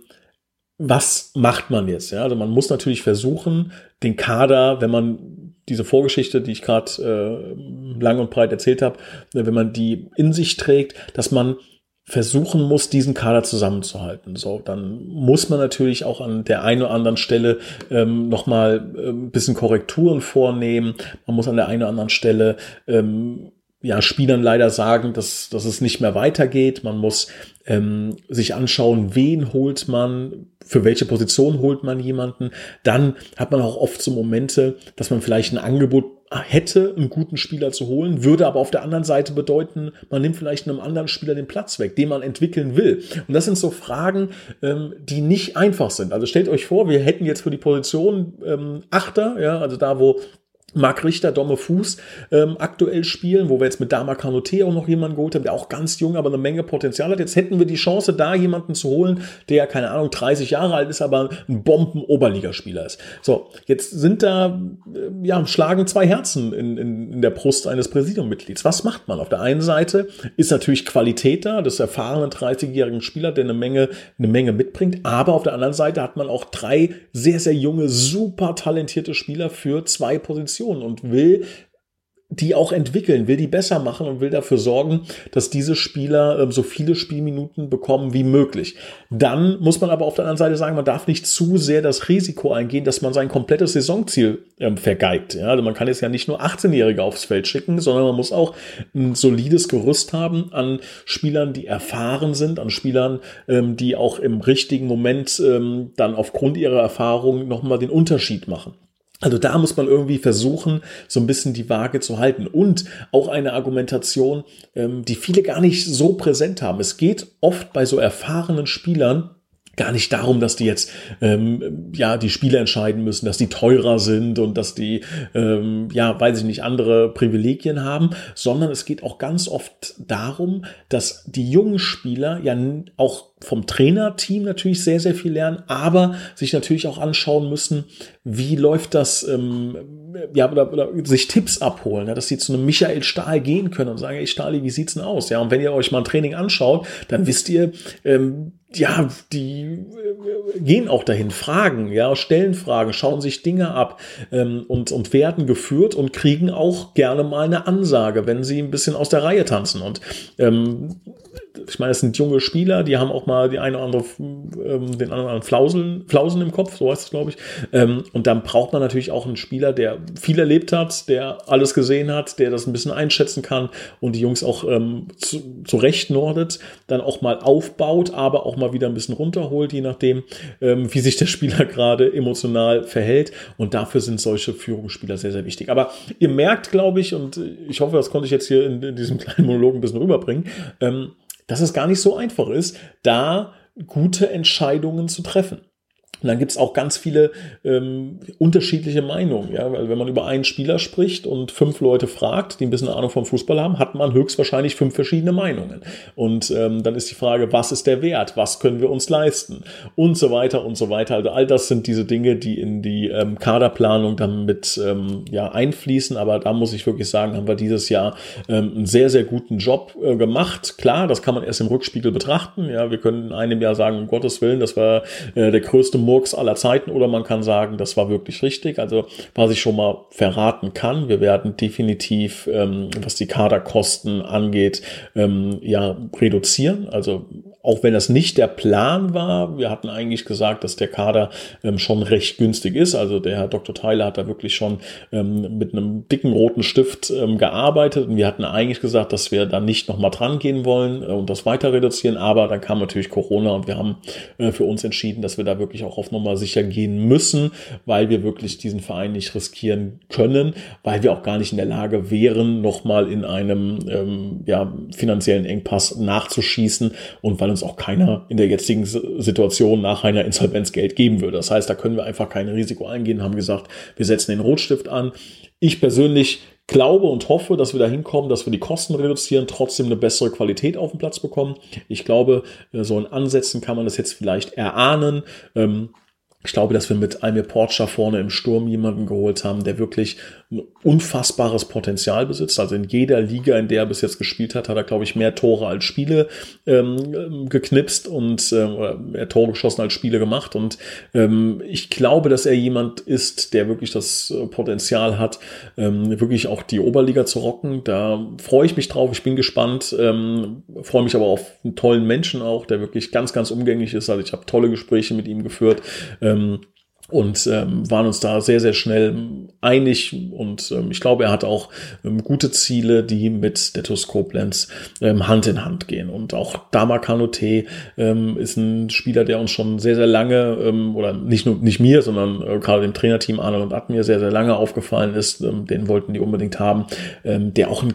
was macht man jetzt? Ja, also man muss natürlich versuchen, den Kader, wenn man diese Vorgeschichte, die ich gerade äh, lang und breit erzählt habe, wenn man die in sich trägt, dass man versuchen muss, diesen Kader zusammenzuhalten. So, dann muss man natürlich auch an der einen oder anderen Stelle ähm, nochmal äh, ein bisschen Korrekturen vornehmen. Man muss an der einen oder anderen Stelle ähm, ja, Spielern leider sagen, dass, dass es nicht mehr weitergeht. Man muss ähm, sich anschauen, wen holt man, für welche Position holt man jemanden. Dann hat man auch oft so Momente, dass man vielleicht ein Angebot hätte, einen guten Spieler zu holen, würde aber auf der anderen Seite bedeuten, man nimmt vielleicht einem anderen Spieler den Platz weg, den man entwickeln will. Und das sind so Fragen, ähm, die nicht einfach sind. Also stellt euch vor, wir hätten jetzt für die Position ähm, Achter, ja, also da, wo Marc Richter, Domme Fuß ähm, aktuell spielen, wo wir jetzt mit Dama Kanote auch noch jemanden geholt haben, der auch ganz jung, aber eine Menge Potenzial hat. Jetzt hätten wir die Chance, da jemanden zu holen, der, keine Ahnung, 30 Jahre alt ist, aber ein Bomben-Oberligaspieler ist. So, jetzt sind da, äh, ja, schlagen zwei Herzen in, in, in der Brust eines Präsidiummitglieds. Was macht man? Auf der einen Seite ist natürlich Qualität da, des erfahrenen 30-jährigen Spieler, der eine Menge, eine Menge mitbringt, aber auf der anderen Seite hat man auch drei sehr, sehr junge, super talentierte Spieler für zwei Positionen Position und will die auch entwickeln, will die besser machen und will dafür sorgen, dass diese Spieler äh, so viele Spielminuten bekommen wie möglich. Dann muss man aber auf der anderen Seite sagen, man darf nicht zu sehr das Risiko eingehen, dass man sein komplettes Saisonziel ähm, vergeigt. Ja, also man kann jetzt ja nicht nur 18-Jährige aufs Feld schicken, sondern man muss auch ein solides Gerüst haben an Spielern, die erfahren sind, an Spielern, ähm, die auch im richtigen Moment ähm, dann aufgrund ihrer Erfahrung nochmal den Unterschied machen. Also da muss man irgendwie versuchen, so ein bisschen die Waage zu halten. Und auch eine Argumentation, ähm, die viele gar nicht so präsent haben. Es geht oft bei so erfahrenen Spielern gar nicht darum, dass die jetzt ähm, ja die Spiele entscheiden müssen, dass die teurer sind und dass die ähm, ja weiß ich nicht andere Privilegien haben, sondern es geht auch ganz oft darum, dass die jungen Spieler ja auch vom Trainerteam natürlich sehr sehr viel lernen, aber sich natürlich auch anschauen müssen, wie läuft das ähm, ja oder, oder sich Tipps abholen, ja, dass sie zu einem Michael Stahl gehen können und sagen, ey Stahli, wie sieht's denn aus? Ja, und wenn ihr euch mal ein Training anschaut, dann wisst ihr ähm, ja, die äh, gehen auch dahin, fragen, ja, stellen Fragen, schauen sich Dinge ab ähm, und, und werden geführt und kriegen auch gerne mal eine Ansage, wenn sie ein bisschen aus der Reihe tanzen. Und ähm, ich meine, es sind junge Spieler, die haben auch mal die eine oder andere, ähm, den anderen Flausen, Flausen im Kopf, so heißt es, glaube ich. Ähm, und dann braucht man natürlich auch einen Spieler, der viel erlebt hat, der alles gesehen hat, der das ein bisschen einschätzen kann und die Jungs auch ähm, zu, zurechtnordet, dann auch mal aufbaut, aber auch mal wieder ein bisschen runterholt, je nachdem, ähm, wie sich der Spieler gerade emotional verhält. Und dafür sind solche Führungsspieler sehr, sehr wichtig. Aber ihr merkt, glaube ich, und ich hoffe, das konnte ich jetzt hier in, in diesem kleinen Monolog ein bisschen rüberbringen, ähm, dass es gar nicht so einfach ist, da gute Entscheidungen zu treffen. Und dann gibt es auch ganz viele ähm, unterschiedliche Meinungen. Ja? Weil wenn man über einen Spieler spricht und fünf Leute fragt, die ein bisschen Ahnung vom Fußball haben, hat man höchstwahrscheinlich fünf verschiedene Meinungen. Und ähm, dann ist die Frage, was ist der Wert? Was können wir uns leisten? Und so weiter und so weiter. Also all das sind diese Dinge, die in die ähm, Kaderplanung dann mit ähm, ja, einfließen. Aber da muss ich wirklich sagen, haben wir dieses Jahr ähm, einen sehr, sehr guten Job äh, gemacht. Klar, das kann man erst im Rückspiegel betrachten. Ja, wir können in einem Jahr sagen, um Gottes Willen, das war äh, der größte Murks aller Zeiten oder man kann sagen, das war wirklich richtig. Also was ich schon mal verraten kann, wir werden definitiv, ähm, was die Kaderkosten angeht, ähm, ja reduzieren. Also auch wenn das nicht der Plan war, wir hatten eigentlich gesagt, dass der Kader ähm, schon recht günstig ist. Also der Herr Dr. Theiler hat da wirklich schon ähm, mit einem dicken roten Stift ähm, gearbeitet und wir hatten eigentlich gesagt, dass wir da nicht nochmal dran gehen wollen äh, und das weiter reduzieren. Aber dann kam natürlich Corona und wir haben äh, für uns entschieden, dass wir da wirklich auch auch auf Nummer sicher gehen müssen, weil wir wirklich diesen Verein nicht riskieren können, weil wir auch gar nicht in der Lage wären, nochmal in einem ähm, ja, finanziellen Engpass nachzuschießen und weil uns auch keiner in der jetzigen Situation nach einer Insolvenz Geld geben würde. Das heißt, da können wir einfach kein Risiko eingehen, haben gesagt, wir setzen den Rotstift an. Ich persönlich glaube und hoffe, dass wir da hinkommen, dass wir die Kosten reduzieren, trotzdem eine bessere Qualität auf den Platz bekommen. Ich glaube, äh, so in Ansätzen kann man das jetzt vielleicht erahnen. Ähm, ich glaube, dass wir mit Almir Porcher vorne im Sturm jemanden geholt haben, der wirklich ein unfassbares Potenzial besitzt. Also in jeder Liga, in der er bis jetzt gespielt hat, hat er, glaube ich, mehr Tore als Spiele ähm, geknipst und äh, mehr Tore geschossen als Spiele gemacht. Und ähm, ich glaube, dass er jemand ist, der wirklich das äh, Potenzial hat, ähm, wirklich auch die Oberliga zu rocken. Da freue ich mich drauf. Ich bin gespannt. Ähm, freue mich aber auf einen tollen Menschen auch, der wirklich ganz, ganz umgänglich ist. Also ich habe tolle Gespräche mit ihm geführt. Ähm, ähm, und ähm, waren uns da sehr, sehr schnell einig und ähm, ich glaube, er hat auch ähm, gute Ziele, die mit der TuS Koblenz ähm, Hand in Hand gehen. Und auch Dama Kanute ähm, ist ein Spieler, der uns schon sehr, sehr lange, ähm, oder nicht nur nicht mir, sondern äh, gerade dem Trainerteam Arnold und Admir sehr, sehr lange aufgefallen ist. Ähm, den wollten die unbedingt haben, ähm, der auch ein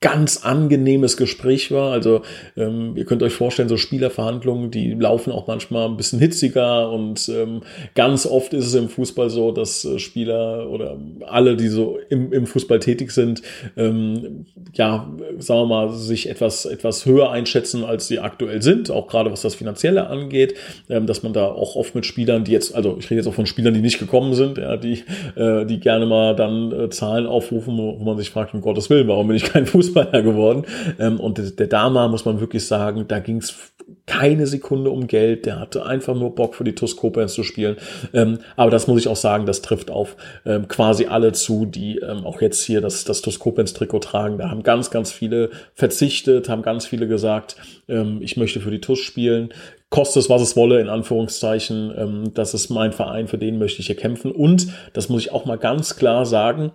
ganz angenehmes Gespräch war. Also ähm, ihr könnt euch vorstellen, so Spielerverhandlungen, die laufen auch manchmal ein bisschen hitziger und ähm, ganz oft ist es im Fußball so, dass äh, Spieler oder alle, die so im, im Fußball tätig sind, ähm, ja, sagen wir mal, sich etwas, etwas höher einschätzen, als sie aktuell sind, auch gerade was das Finanzielle angeht, ähm, dass man da auch oft mit Spielern, die jetzt, also ich rede jetzt auch von Spielern, die nicht gekommen sind, ja, die, äh, die gerne mal dann äh, Zahlen aufrufen, wo man sich fragt, um Gottes Willen, warum bin ich kein Fußball Fußballer geworden. Ähm, und der Dama, muss man wirklich sagen, da ging es keine Sekunde um Geld. Der hatte einfach nur Bock für die TuS Koblenz zu spielen. Ähm, aber das muss ich auch sagen, das trifft auf ähm, quasi alle zu, die ähm, auch jetzt hier das, das TuS Koblenz Trikot tragen. Da haben ganz, ganz viele verzichtet, haben ganz viele gesagt, ähm, ich möchte für die TuS spielen. Kostet es, was es wolle, in Anführungszeichen. Ähm, das ist mein Verein, für den möchte ich hier kämpfen. Und, das muss ich auch mal ganz klar sagen,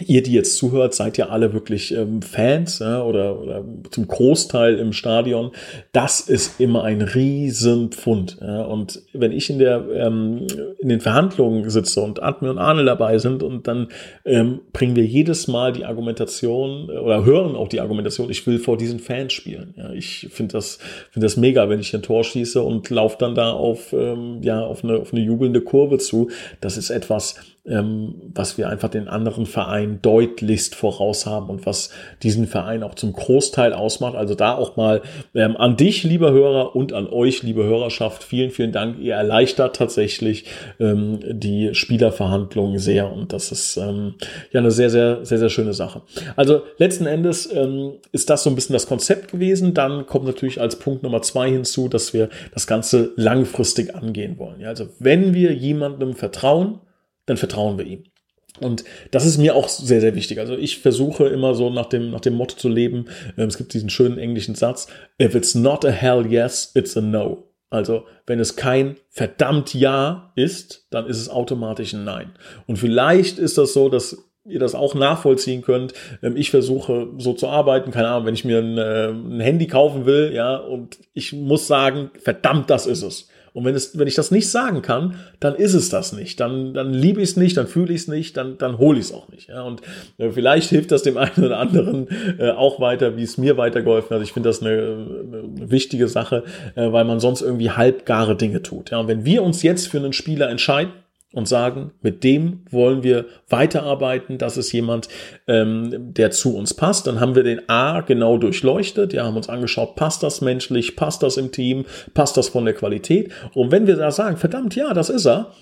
Ihr, die jetzt zuhört, seid ja alle wirklich ähm, Fans ja, oder, oder zum Großteil im Stadion. Das ist immer ein Riesenpfund. Ja. Und wenn ich in, der, ähm, in den Verhandlungen sitze und Admin und Arne dabei sind und dann ähm, bringen wir jedes Mal die Argumentation äh, oder hören auch die Argumentation, ich will vor diesen Fans spielen. Ja. Ich finde das, finde das mega, wenn ich ein Tor schieße und laufe dann da auf, ähm, ja, auf, eine, auf eine jubelnde Kurve zu. Das ist etwas, ähm, was wir einfach den anderen Verein deutlichst voraus haben und was diesen Verein auch zum Großteil ausmacht. Also da auch mal ähm, an dich, lieber Hörer, und an euch, liebe Hörerschaft, vielen, vielen Dank. Ihr erleichtert tatsächlich ähm, die Spielerverhandlungen sehr und das ist ähm, ja eine sehr, sehr, sehr, sehr schöne Sache. Also letzten Endes ähm, ist das so ein bisschen das Konzept gewesen. Dann kommt natürlich als Punkt Nummer zwei hinzu, dass wir das Ganze langfristig angehen wollen. Ja, also wenn wir jemandem vertrauen, dann vertrauen wir ihm. Und das ist mir auch sehr, sehr wichtig. Also ich versuche immer so nach dem, nach dem Motto zu leben. Ähm, es gibt diesen schönen englischen Satz. If it's not a hell yes, it's a no. Also wenn es kein verdammt Ja ist, dann ist es automatisch ein Nein. Und vielleicht ist das so, dass ihr das auch nachvollziehen könnt. Ähm, ich versuche so zu arbeiten, keine Ahnung, wenn ich mir ein, äh, ein Handy kaufen will, ja, und ich muss sagen, verdammt, das ist es. Und wenn, es, wenn ich das nicht sagen kann, dann ist es das nicht. Dann, dann liebe ich es nicht, dann fühle ich es nicht, dann, dann hole ich es auch nicht. Ja, und äh, vielleicht hilft das dem einen oder anderen äh, auch weiter, wie es mir weitergeholfen hat. Ich finde das eine, eine, wichtige Sache, äh, weil man sonst irgendwie halbgare Dinge tut. Ja, und wenn wir uns jetzt für einen Spieler entscheiden, und sagen, mit dem wollen wir weiterarbeiten, das ist jemand, ähm, der zu uns passt. Dann haben wir den A genau durchleuchtet, ja, haben uns angeschaut, passt das menschlich, passt das im Team, passt das von der Qualität. Und wenn wir da sagen, verdammt, ja, das ist er,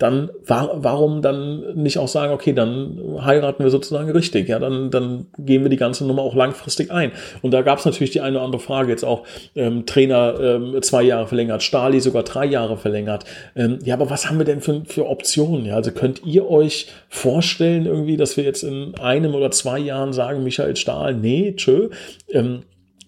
dann war, warum dann nicht auch sagen, okay, dann heiraten wir sozusagen richtig, ja, dann, dann gehen wir die ganze Nummer auch langfristig ein. Und da gab es natürlich die eine oder andere Frage, jetzt auch ähm, Trainer ähm, zwei Jahre verlängert, Stali sogar drei Jahre verlängert. Ähm, ja, aber was haben wir denn für, für Optionen? Ja, also könnt ihr euch vorstellen irgendwie, dass wir jetzt in einem oder zwei Jahren sagen, Michael Stahl, nee, tschö, ähm,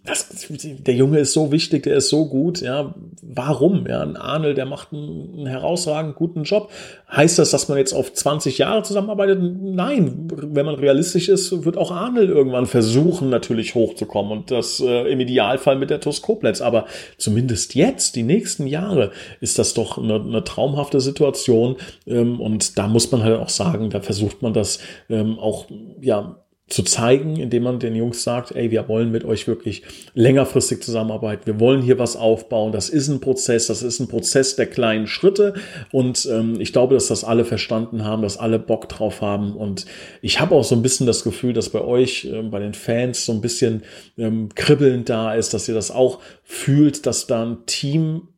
das, der Junge ist so wichtig, der ist so gut, ja, warum? Ja, ein Arnel, der macht einen, einen herausragend guten Job. Heißt das, dass man jetzt auf 20 Jahre zusammenarbeitet? Nein, wenn man realistisch ist, wird auch Arnel irgendwann versuchen, natürlich hochzukommen und das äh, im Idealfall mit der TuS. Aber zumindest jetzt, die nächsten Jahre, ist das doch eine, eine traumhafte Situation ähm, und da muss man halt auch sagen, da versucht man das ähm, auch, ja, zu zeigen, indem man den Jungs sagt, ey, wir wollen mit euch wirklich längerfristig zusammenarbeiten, wir wollen hier was aufbauen, das ist ein Prozess, das ist ein Prozess der kleinen Schritte. Und ähm, ich glaube, dass das alle verstanden haben, dass alle Bock drauf haben. Und ich habe auch so ein bisschen das Gefühl, dass bei euch, äh, bei den Fans so ein bisschen ähm, kribbelnd da ist, dass ihr das auch fühlt, dass da ein Team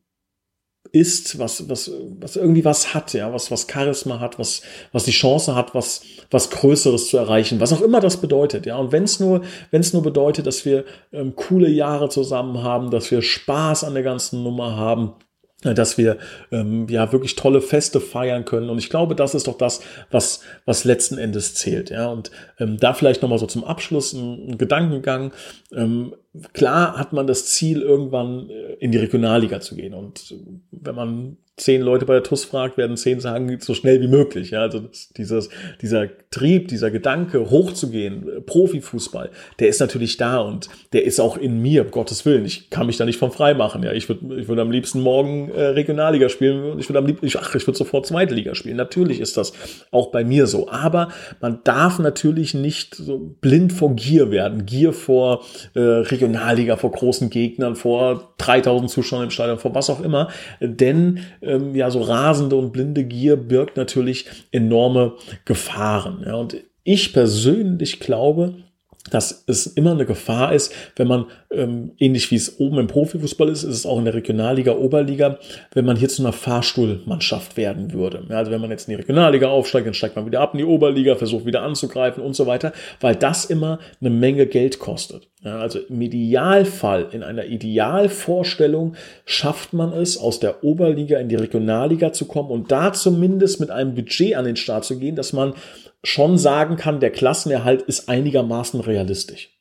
ist, was, was, was irgendwie was hat, ja, was, was Charisma hat, was, was die Chance hat, was, was Größeres zu erreichen, was auch immer das bedeutet, ja. Und wenn es nur, wenn es nur bedeutet, dass wir ähm, coole Jahre zusammen haben, dass wir Spaß an der ganzen Nummer haben, dass wir ähm, ja wirklich tolle Feste feiern können. Und ich glaube, das ist doch das, was, was letzten Endes zählt. Ja, und ähm, da vielleicht nochmal so zum Abschluss ein, ein Gedankengang. Ähm, klar hat man das Ziel, irgendwann äh, in die Regionalliga zu gehen. Und wenn man zehn Leute bei der TUS fragt, werden zehn sagen, so schnell wie möglich. Ja, also dieses, dieser Trieb, dieser Gedanke, hochzugehen, äh, Profifußball, der ist natürlich da und der ist auch in mir, um Gottes Willen. Ich kann mich da nicht von frei machen. Ja, ich würde, ich würde am liebsten morgen äh, Regionalliga spielen. Ich würde am liebsten, ach, ich würde sofort zweite Liga spielen. Natürlich ist das auch bei mir so. Aber man darf natürlich nicht so blind vor Gier werden. Gier vor äh, Regionalliga, vor großen Gegnern, vor 3000 Zuschauern im Stadion, vor was auch immer. Denn ähm, ja, so rasende und blinde Gier birgt natürlich enorme Gefahren. Ja, und ich persönlich glaube, dass es immer eine Gefahr ist, wenn man, ähm, ähnlich wie es oben im Profifußball ist, ist es auch in der Regionalliga, Oberliga, wenn man hier zu einer Fahrstuhlmannschaft werden würde. Ja, also wenn man jetzt in die Regionalliga aufsteigt, dann steigt man wieder ab in die Oberliga, versucht wieder anzugreifen und so weiter, weil das immer eine Menge Geld kostet. Ja, also im Idealfall, in einer Idealvorstellung schafft man es, aus der Oberliga in die Regionalliga zu kommen und da zumindest mit einem Budget an den Start zu gehen, dass man schon sagen kann, der Klassenerhalt ist einigermaßen realistisch.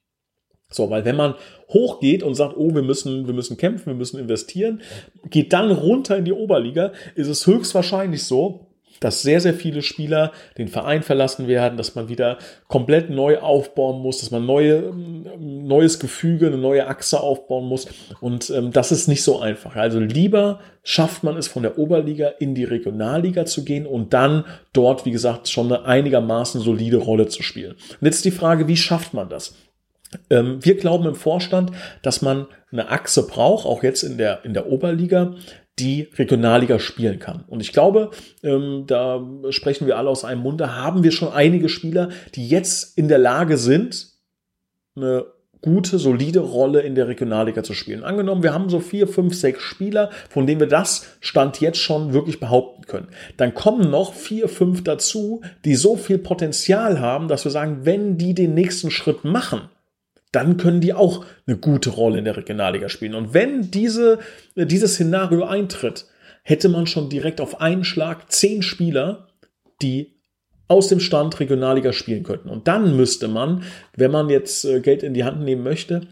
So, weil wenn man hochgeht und sagt, oh, wir müssen, wir müssen kämpfen, wir müssen investieren, geht dann runter in die Oberliga, ist es höchstwahrscheinlich so, dass sehr, sehr viele Spieler den Verein verlassen werden, dass man wieder komplett neu aufbauen muss, dass man neue, neues Gefüge, eine neue Achse aufbauen muss. Und ähm, das ist nicht so einfach. Also lieber schafft man es von der Oberliga in die Regionalliga zu gehen und dann dort, wie gesagt, schon eine einigermaßen solide Rolle zu spielen. Und jetzt die Frage, wie schafft man das? Ähm, wir glauben im Vorstand, dass man eine Achse braucht, auch jetzt in der, in der Oberliga, die Regionalliga spielen kann. Und ich glaube, ähm, da sprechen wir alle aus einem Munde, haben wir schon einige Spieler, die jetzt in der Lage sind, eine gute, solide Rolle in der Regionalliga zu spielen. Angenommen, wir haben so vier, fünf, sechs Spieler, von denen wir das Stand jetzt schon wirklich behaupten können. Dann kommen noch vier, fünf dazu, die so viel Potenzial haben, dass wir sagen, wenn die den nächsten Schritt machen, dann können die auch eine gute Rolle in der Regionalliga spielen. Und wenn diese, dieses Szenario eintritt, hätte man schon direkt auf einen Schlag zehn Spieler, die aus dem Stand Regionalliga spielen könnten. Und dann müsste man, wenn man jetzt äh, Geld in die Hand nehmen möchte,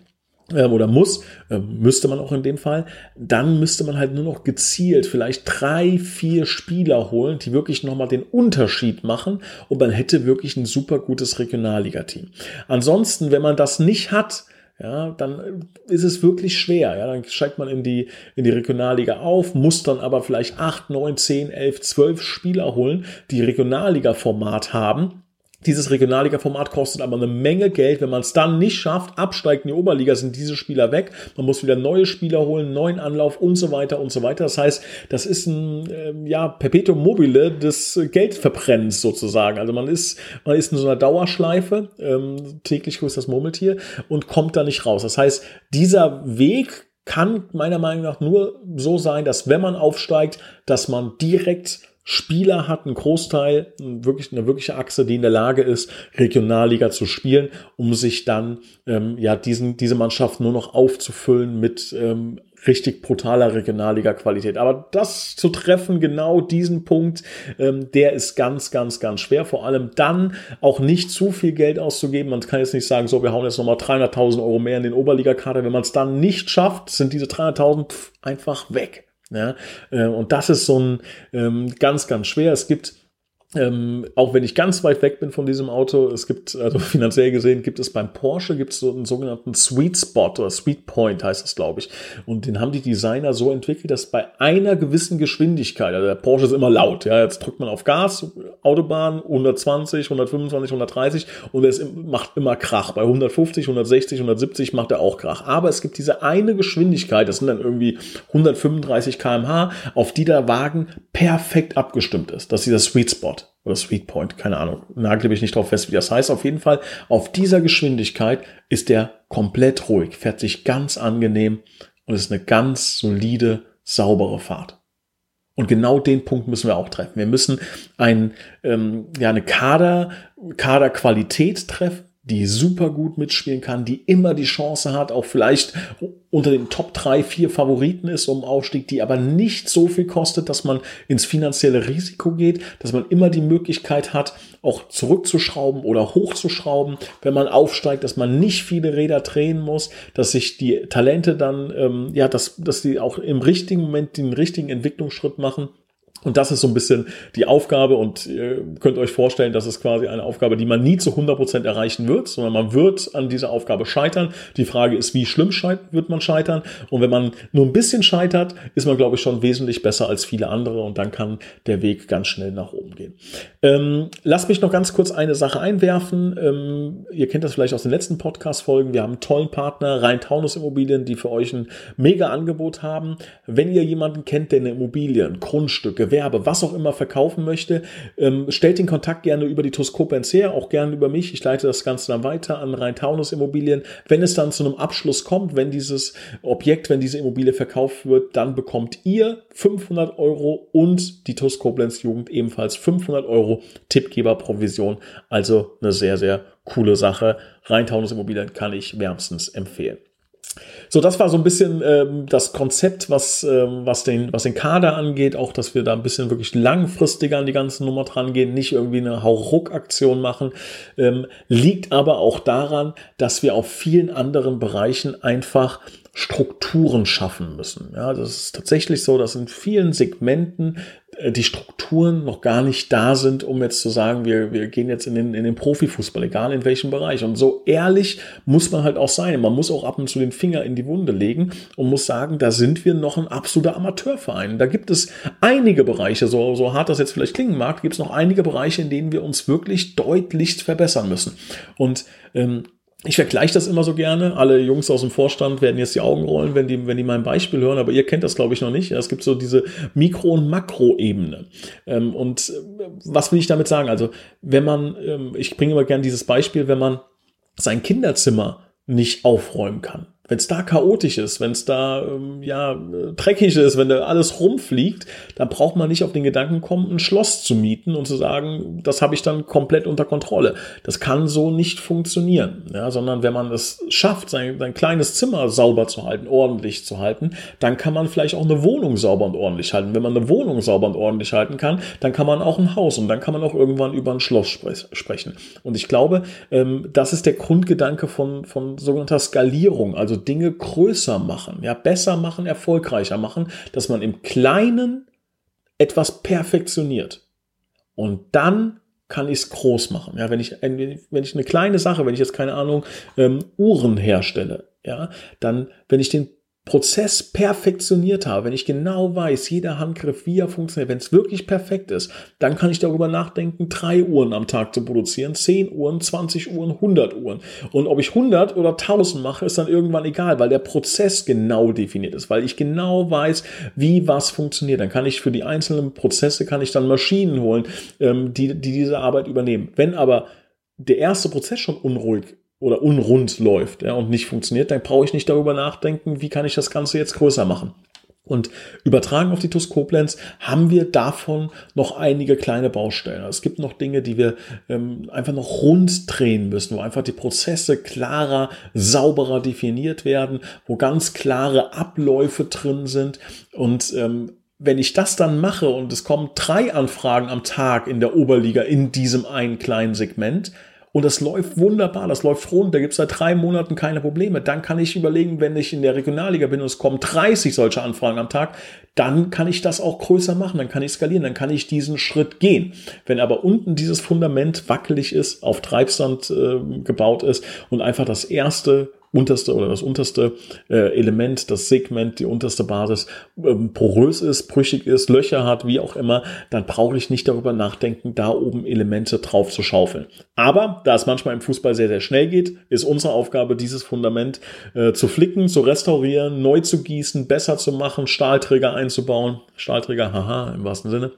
oder muss, ähm, müsste man auch in dem Fall, dann müsste man halt nur noch gezielt vielleicht drei, vier Spieler holen, die wirklich nochmal den Unterschied machen und man hätte wirklich ein super gutes Regionalliga-Team. Ansonsten, wenn man das nicht hat, ja, dann ist es wirklich schwer. Ja, dann steigt man in die, in die Regionalliga auf, muss dann aber vielleicht acht, neun, zehn, elf, zwölf Spieler holen, die Regionalliga-Format haben dieses Regionalliga-Format kostet aber eine Menge Geld. Wenn man es dann nicht schafft, absteigt in die Oberliga, sind diese Spieler weg. Man muss wieder neue Spieler holen, neuen Anlauf und so weiter und so weiter. Das heißt, das ist ein äh, ja, Perpetuum mobile des Geldverbrennens sozusagen. Also man ist, man ist in so einer Dauerschleife, ähm, täglich grüßt das Murmeltier und kommt da nicht raus. Das heißt, dieser Weg kann meiner Meinung nach nur so sein, dass wenn man aufsteigt, dass man direkt Spieler hat, einen Großteil, wirklich eine wirkliche Achse, die in der Lage ist, Regionalliga zu spielen, um sich dann ähm, ja diesen diese Mannschaft nur noch aufzufüllen mit ähm, richtig brutaler Regionalliga-Qualität. Aber das zu treffen, genau diesen Punkt, ähm, der ist ganz, ganz, ganz schwer. Vor allem dann auch nicht zu viel Geld auszugeben. Man kann jetzt nicht sagen, so, wir hauen jetzt nochmal 300.000 Euro mehr in den Oberliga-Kader. Wenn man es dann nicht schafft, sind diese 300.000 einfach weg. Ja? Äh, und das ist so ein ähm, ganz, ganz schwer. Es gibt ähm, auch wenn ich ganz weit weg bin von diesem Auto, es gibt, also finanziell gesehen, gibt es beim Porsche gibt es so einen sogenannten Sweet Spot oder Sweet Point heißt es, glaube ich. Und den haben die Designer so entwickelt, dass bei einer gewissen Geschwindigkeit, also der Porsche ist immer laut, ja, jetzt drückt man auf Gas, Autobahn 120, 125, 130 und es macht immer Krach. Bei 150, 160, 170 macht er auch Krach. Aber es gibt diese eine Geschwindigkeit, das sind dann irgendwie 135 kmh, auf die der Wagen perfekt abgestimmt ist. Das ist dieser Sweet Spot oder Sweet Point, keine Ahnung. Nagel mich nicht drauf fest, wie das heißt. Auf jeden Fall, auf dieser Geschwindigkeit ist der komplett ruhig, fährt sich ganz angenehm und ist eine ganz solide, saubere Fahrt. Und genau den Punkt müssen wir auch treffen. Wir müssen ein, ähm, ja, eine Kader, Kaderqualität treffen, die super gut mitspielen kann, die immer die Chance hat, auch vielleicht unter den Top 3, 4 Favoriten ist um Aufstieg, die aber nicht so viel kostet, dass man ins finanzielle Risiko geht, dass man immer die Möglichkeit hat, auch zurückzuschrauben oder hochzuschrauben, wenn man aufsteigt, dass man nicht viele Räder drehen muss, dass sich die Talente dann, ähm, ja, dass, dass die auch im richtigen Moment den richtigen Entwicklungsschritt machen und das ist so ein bisschen die Aufgabe und ihr könnt euch vorstellen, das ist quasi eine Aufgabe, die man nie zu 100 Prozent erreichen wird, sondern man wird an dieser Aufgabe scheitern. Die Frage ist, wie schlimm wird man scheitern? Und wenn man nur ein bisschen scheitert, ist man, glaube ich, schon wesentlich besser als viele andere und dann kann der Weg ganz schnell nach oben gehen. Ähm, lasst mich noch ganz kurz eine Sache einwerfen. Ähm, ihr kennt das vielleicht aus den letzten Podcast-Folgen. Wir haben einen tollen Partner, Rhein-Taunus Immobilien, die für euch ein mega Angebot haben. Wenn ihr jemanden kennt, der eine Immobilie, ein Grundstück, Gewerbe, was auch immer verkaufen möchte, ähm, stellt den Kontakt gerne über die Toskopenz her, auch gerne über mich. Ich leite das Ganze dann weiter an Rhein-Taunus Immobilien. Wenn es dann zu einem Abschluss kommt, wenn dieses Objekt, wenn diese Immobilie verkauft wird, dann bekommt ihr 500 Euro und die Toskoblenz Jugend ebenfalls 500 Euro Tippgeberprovision. Also eine sehr, sehr coole Sache. Rhein-Taunus Immobilien kann ich wärmstens empfehlen. So, das war so ein bisschen ähm, das Konzept, was, ähm, was, den, was den Kader angeht, auch dass wir da ein bisschen wirklich langfristiger an die ganze Nummer dran gehen, nicht irgendwie eine Hauruck-Aktion machen, ähm, liegt aber auch daran, dass wir auf vielen anderen Bereichen einfach Strukturen schaffen müssen. Ja, das ist tatsächlich so, dass in vielen Segmenten äh, die Strukturen noch gar nicht da sind, um jetzt zu sagen, wir, wir gehen jetzt in den, in den Profifußball, egal in welchem Bereich. Und so ehrlich muss man halt auch sein. Man muss auch ab und zu den Finger in die Wunde legen und muss sagen, da sind wir noch ein absoluter Amateurverein. Da gibt es einige Bereiche, so, so hart das jetzt vielleicht klingen mag, gibt es noch einige Bereiche, in denen wir uns wirklich deutlich verbessern müssen. Und ähm, ich vergleiche das immer so gerne. Alle Jungs aus dem Vorstand werden jetzt die Augen rollen, wenn die, wenn die mein Beispiel hören, aber ihr kennt das, glaube ich, noch nicht. Es gibt so diese Mikro- und Makroebene. Ähm, und äh, was will ich damit sagen? Also, wenn man, ähm, ich bringe immer gerne dieses Beispiel, wenn man sein Kinderzimmer nicht aufräumen kann wenn es da chaotisch ist, wenn es da ähm, ja dreckig ist, wenn da alles rumfliegt, dann braucht man nicht auf den Gedanken kommen, ein Schloss zu mieten und zu sagen, das habe ich dann komplett unter Kontrolle. Das kann so nicht funktionieren, ja, sondern wenn man es schafft, sein, sein kleines Zimmer sauber zu halten, ordentlich zu halten, dann kann man vielleicht auch eine Wohnung sauber und ordentlich halten. Wenn man eine Wohnung sauber und ordentlich halten kann, dann kann man auch ein Haus und dann kann man auch irgendwann über ein Schloss spre sprechen. Und ich glaube, ähm, das ist der Grundgedanke von, von sogenannter Skalierung, also Dinge größer machen, ja, besser machen, erfolgreicher machen, dass man im Kleinen etwas perfektioniert. Und dann kann ich es groß machen. Ja, wenn ich, wenn ich eine kleine Sache, wenn ich jetzt keine Ahnung, ähm, Uhren herstelle, ja, dann, wenn ich den Prozess perfektioniert habe, wenn ich genau weiß, jeder Handgriff, wie er funktioniert, wenn es wirklich perfekt ist, dann kann ich darüber nachdenken, drei Uhren am Tag zu produzieren, zehn Uhren, 20 Uhren, 100 Uhren. Und ob ich 100 oder 1000 mache, ist dann irgendwann egal, weil der Prozess genau definiert ist, weil ich genau weiß, wie was funktioniert. Dann kann ich für die einzelnen Prozesse, kann ich dann Maschinen holen, ähm, die, die diese Arbeit übernehmen. Wenn aber der erste Prozess schon unruhig oder unrund läuft ja, und nicht funktioniert, dann brauche ich nicht darüber nachdenken, wie kann ich das Ganze jetzt größer machen. Und übertragen auf die TUS haben wir davon noch einige kleine Baustellen. Es gibt noch Dinge, die wir ähm, einfach noch rund drehen müssen, wo einfach die Prozesse klarer, sauberer definiert werden, wo ganz klare Abläufe drin sind. Und ähm, wenn ich das dann mache und es kommen drei Anfragen am Tag in der Oberliga in diesem einen kleinen Segment, und das läuft wunderbar, das läuft rund, da gibt es seit drei Monaten keine Probleme. Dann kann ich überlegen, wenn ich in der Regionalliga bin und es kommen 30 solche Anfragen am Tag, dann kann ich das auch größer machen, dann kann ich skalieren, dann kann ich diesen Schritt gehen. Wenn aber unten dieses Fundament wackelig ist, auf Treibsand äh, gebaut ist und einfach das erste unterste oder das unterste äh, Element, das Segment, die unterste Basis ähm, porös ist, brüchig ist, Löcher hat, wie auch immer, dann brauche ich nicht darüber nachdenken, da oben Elemente drauf zu schaufeln. Aber da es manchmal im Fußball sehr, sehr schnell geht, ist unsere Aufgabe, dieses Fundament äh, zu flicken, zu restaurieren, neu zu gießen, besser zu machen, Stahlträger einzubauen. Stahlträger, haha, im wahrsten Sinne.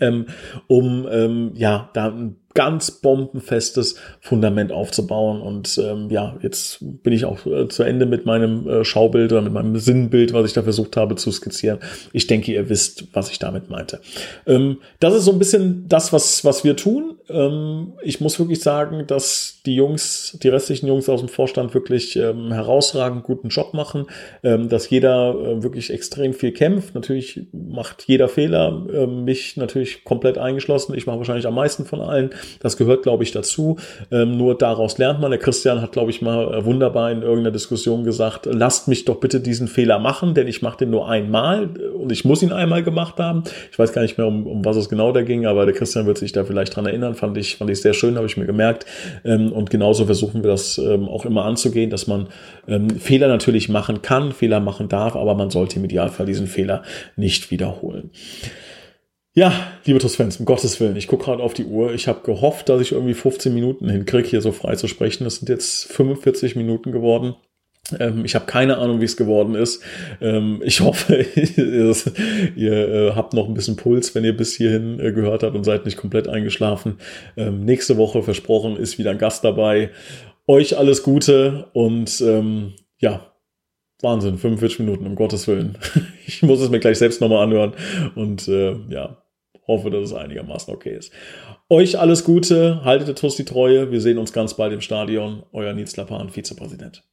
Ähm, um ähm, ja da ein ganz bombenfestes Fundament aufzubauen. Und ähm, ja, jetzt bin ich auch äh, zu Ende mit meinem äh, Schaubild oder mit meinem Sinnbild, was ich da versucht habe zu skizzieren. Ich denke, ihr wisst, was ich damit meinte. Ähm, das ist so ein bisschen das, was, was wir tun. Ähm, ich muss wirklich sagen, dass die Jungs, die restlichen Jungs aus dem Vorstand wirklich ähm, herausragend guten Job machen, ähm, dass jeder äh, wirklich extrem viel kämpft. Natürlich macht jeder Fehler, äh, mich natürlich komplett eingeschlossen. Ich mache wahrscheinlich am meisten von allen. Das gehört, glaube ich, dazu. Ähm, nur daraus lernt man. Der Christian hat, glaube ich, mal äh, wunderbar in irgendeiner Diskussion gesagt, lasst mich doch bitte diesen Fehler machen, denn ich mache den nur einmal und ich muss ihn einmal gemacht haben. Ich weiß gar nicht mehr, um, um was es genau da ging, aber der Christian wird sich da vielleicht dran erinnern. Fand ich, fand ich sehr schön, habe ich mir gemerkt. Ähm, und genauso versuchen wir das ähm, auch immer anzugehen, dass man ähm, Fehler natürlich machen kann, Fehler machen darf, aber man sollte im Idealfall diesen Fehler nicht wiederholen. Ja, liebe TUS-Fans, um Gottes Willen, ich gucke gerade auf die Uhr. Ich habe gehofft, dass ich irgendwie 15 Minuten hinkriege, hier so frei zu sprechen. Es sind jetzt 45 Minuten geworden. Ähm, ich habe keine Ahnung, wie es geworden ist. Ähm, ich hoffe, ihr äh, habt noch ein bisschen Puls, wenn ihr bis hierhin äh, gehört habt und seid nicht komplett eingeschlafen. Ähm, nächste Woche, versprochen, ist wieder ein Gast dabei. Euch alles Gute und ja, Wahnsinn, 45 Minuten, um Gottes Willen. Ich muss es mir gleich selbst nochmal anhören und äh, ja, hoffe, dass es einigermaßen okay ist. Euch alles Gute, haltet der TUS die Treue. Wir sehen uns ganz bald im Stadion. Euer Nils Lapan, Vizepräsident.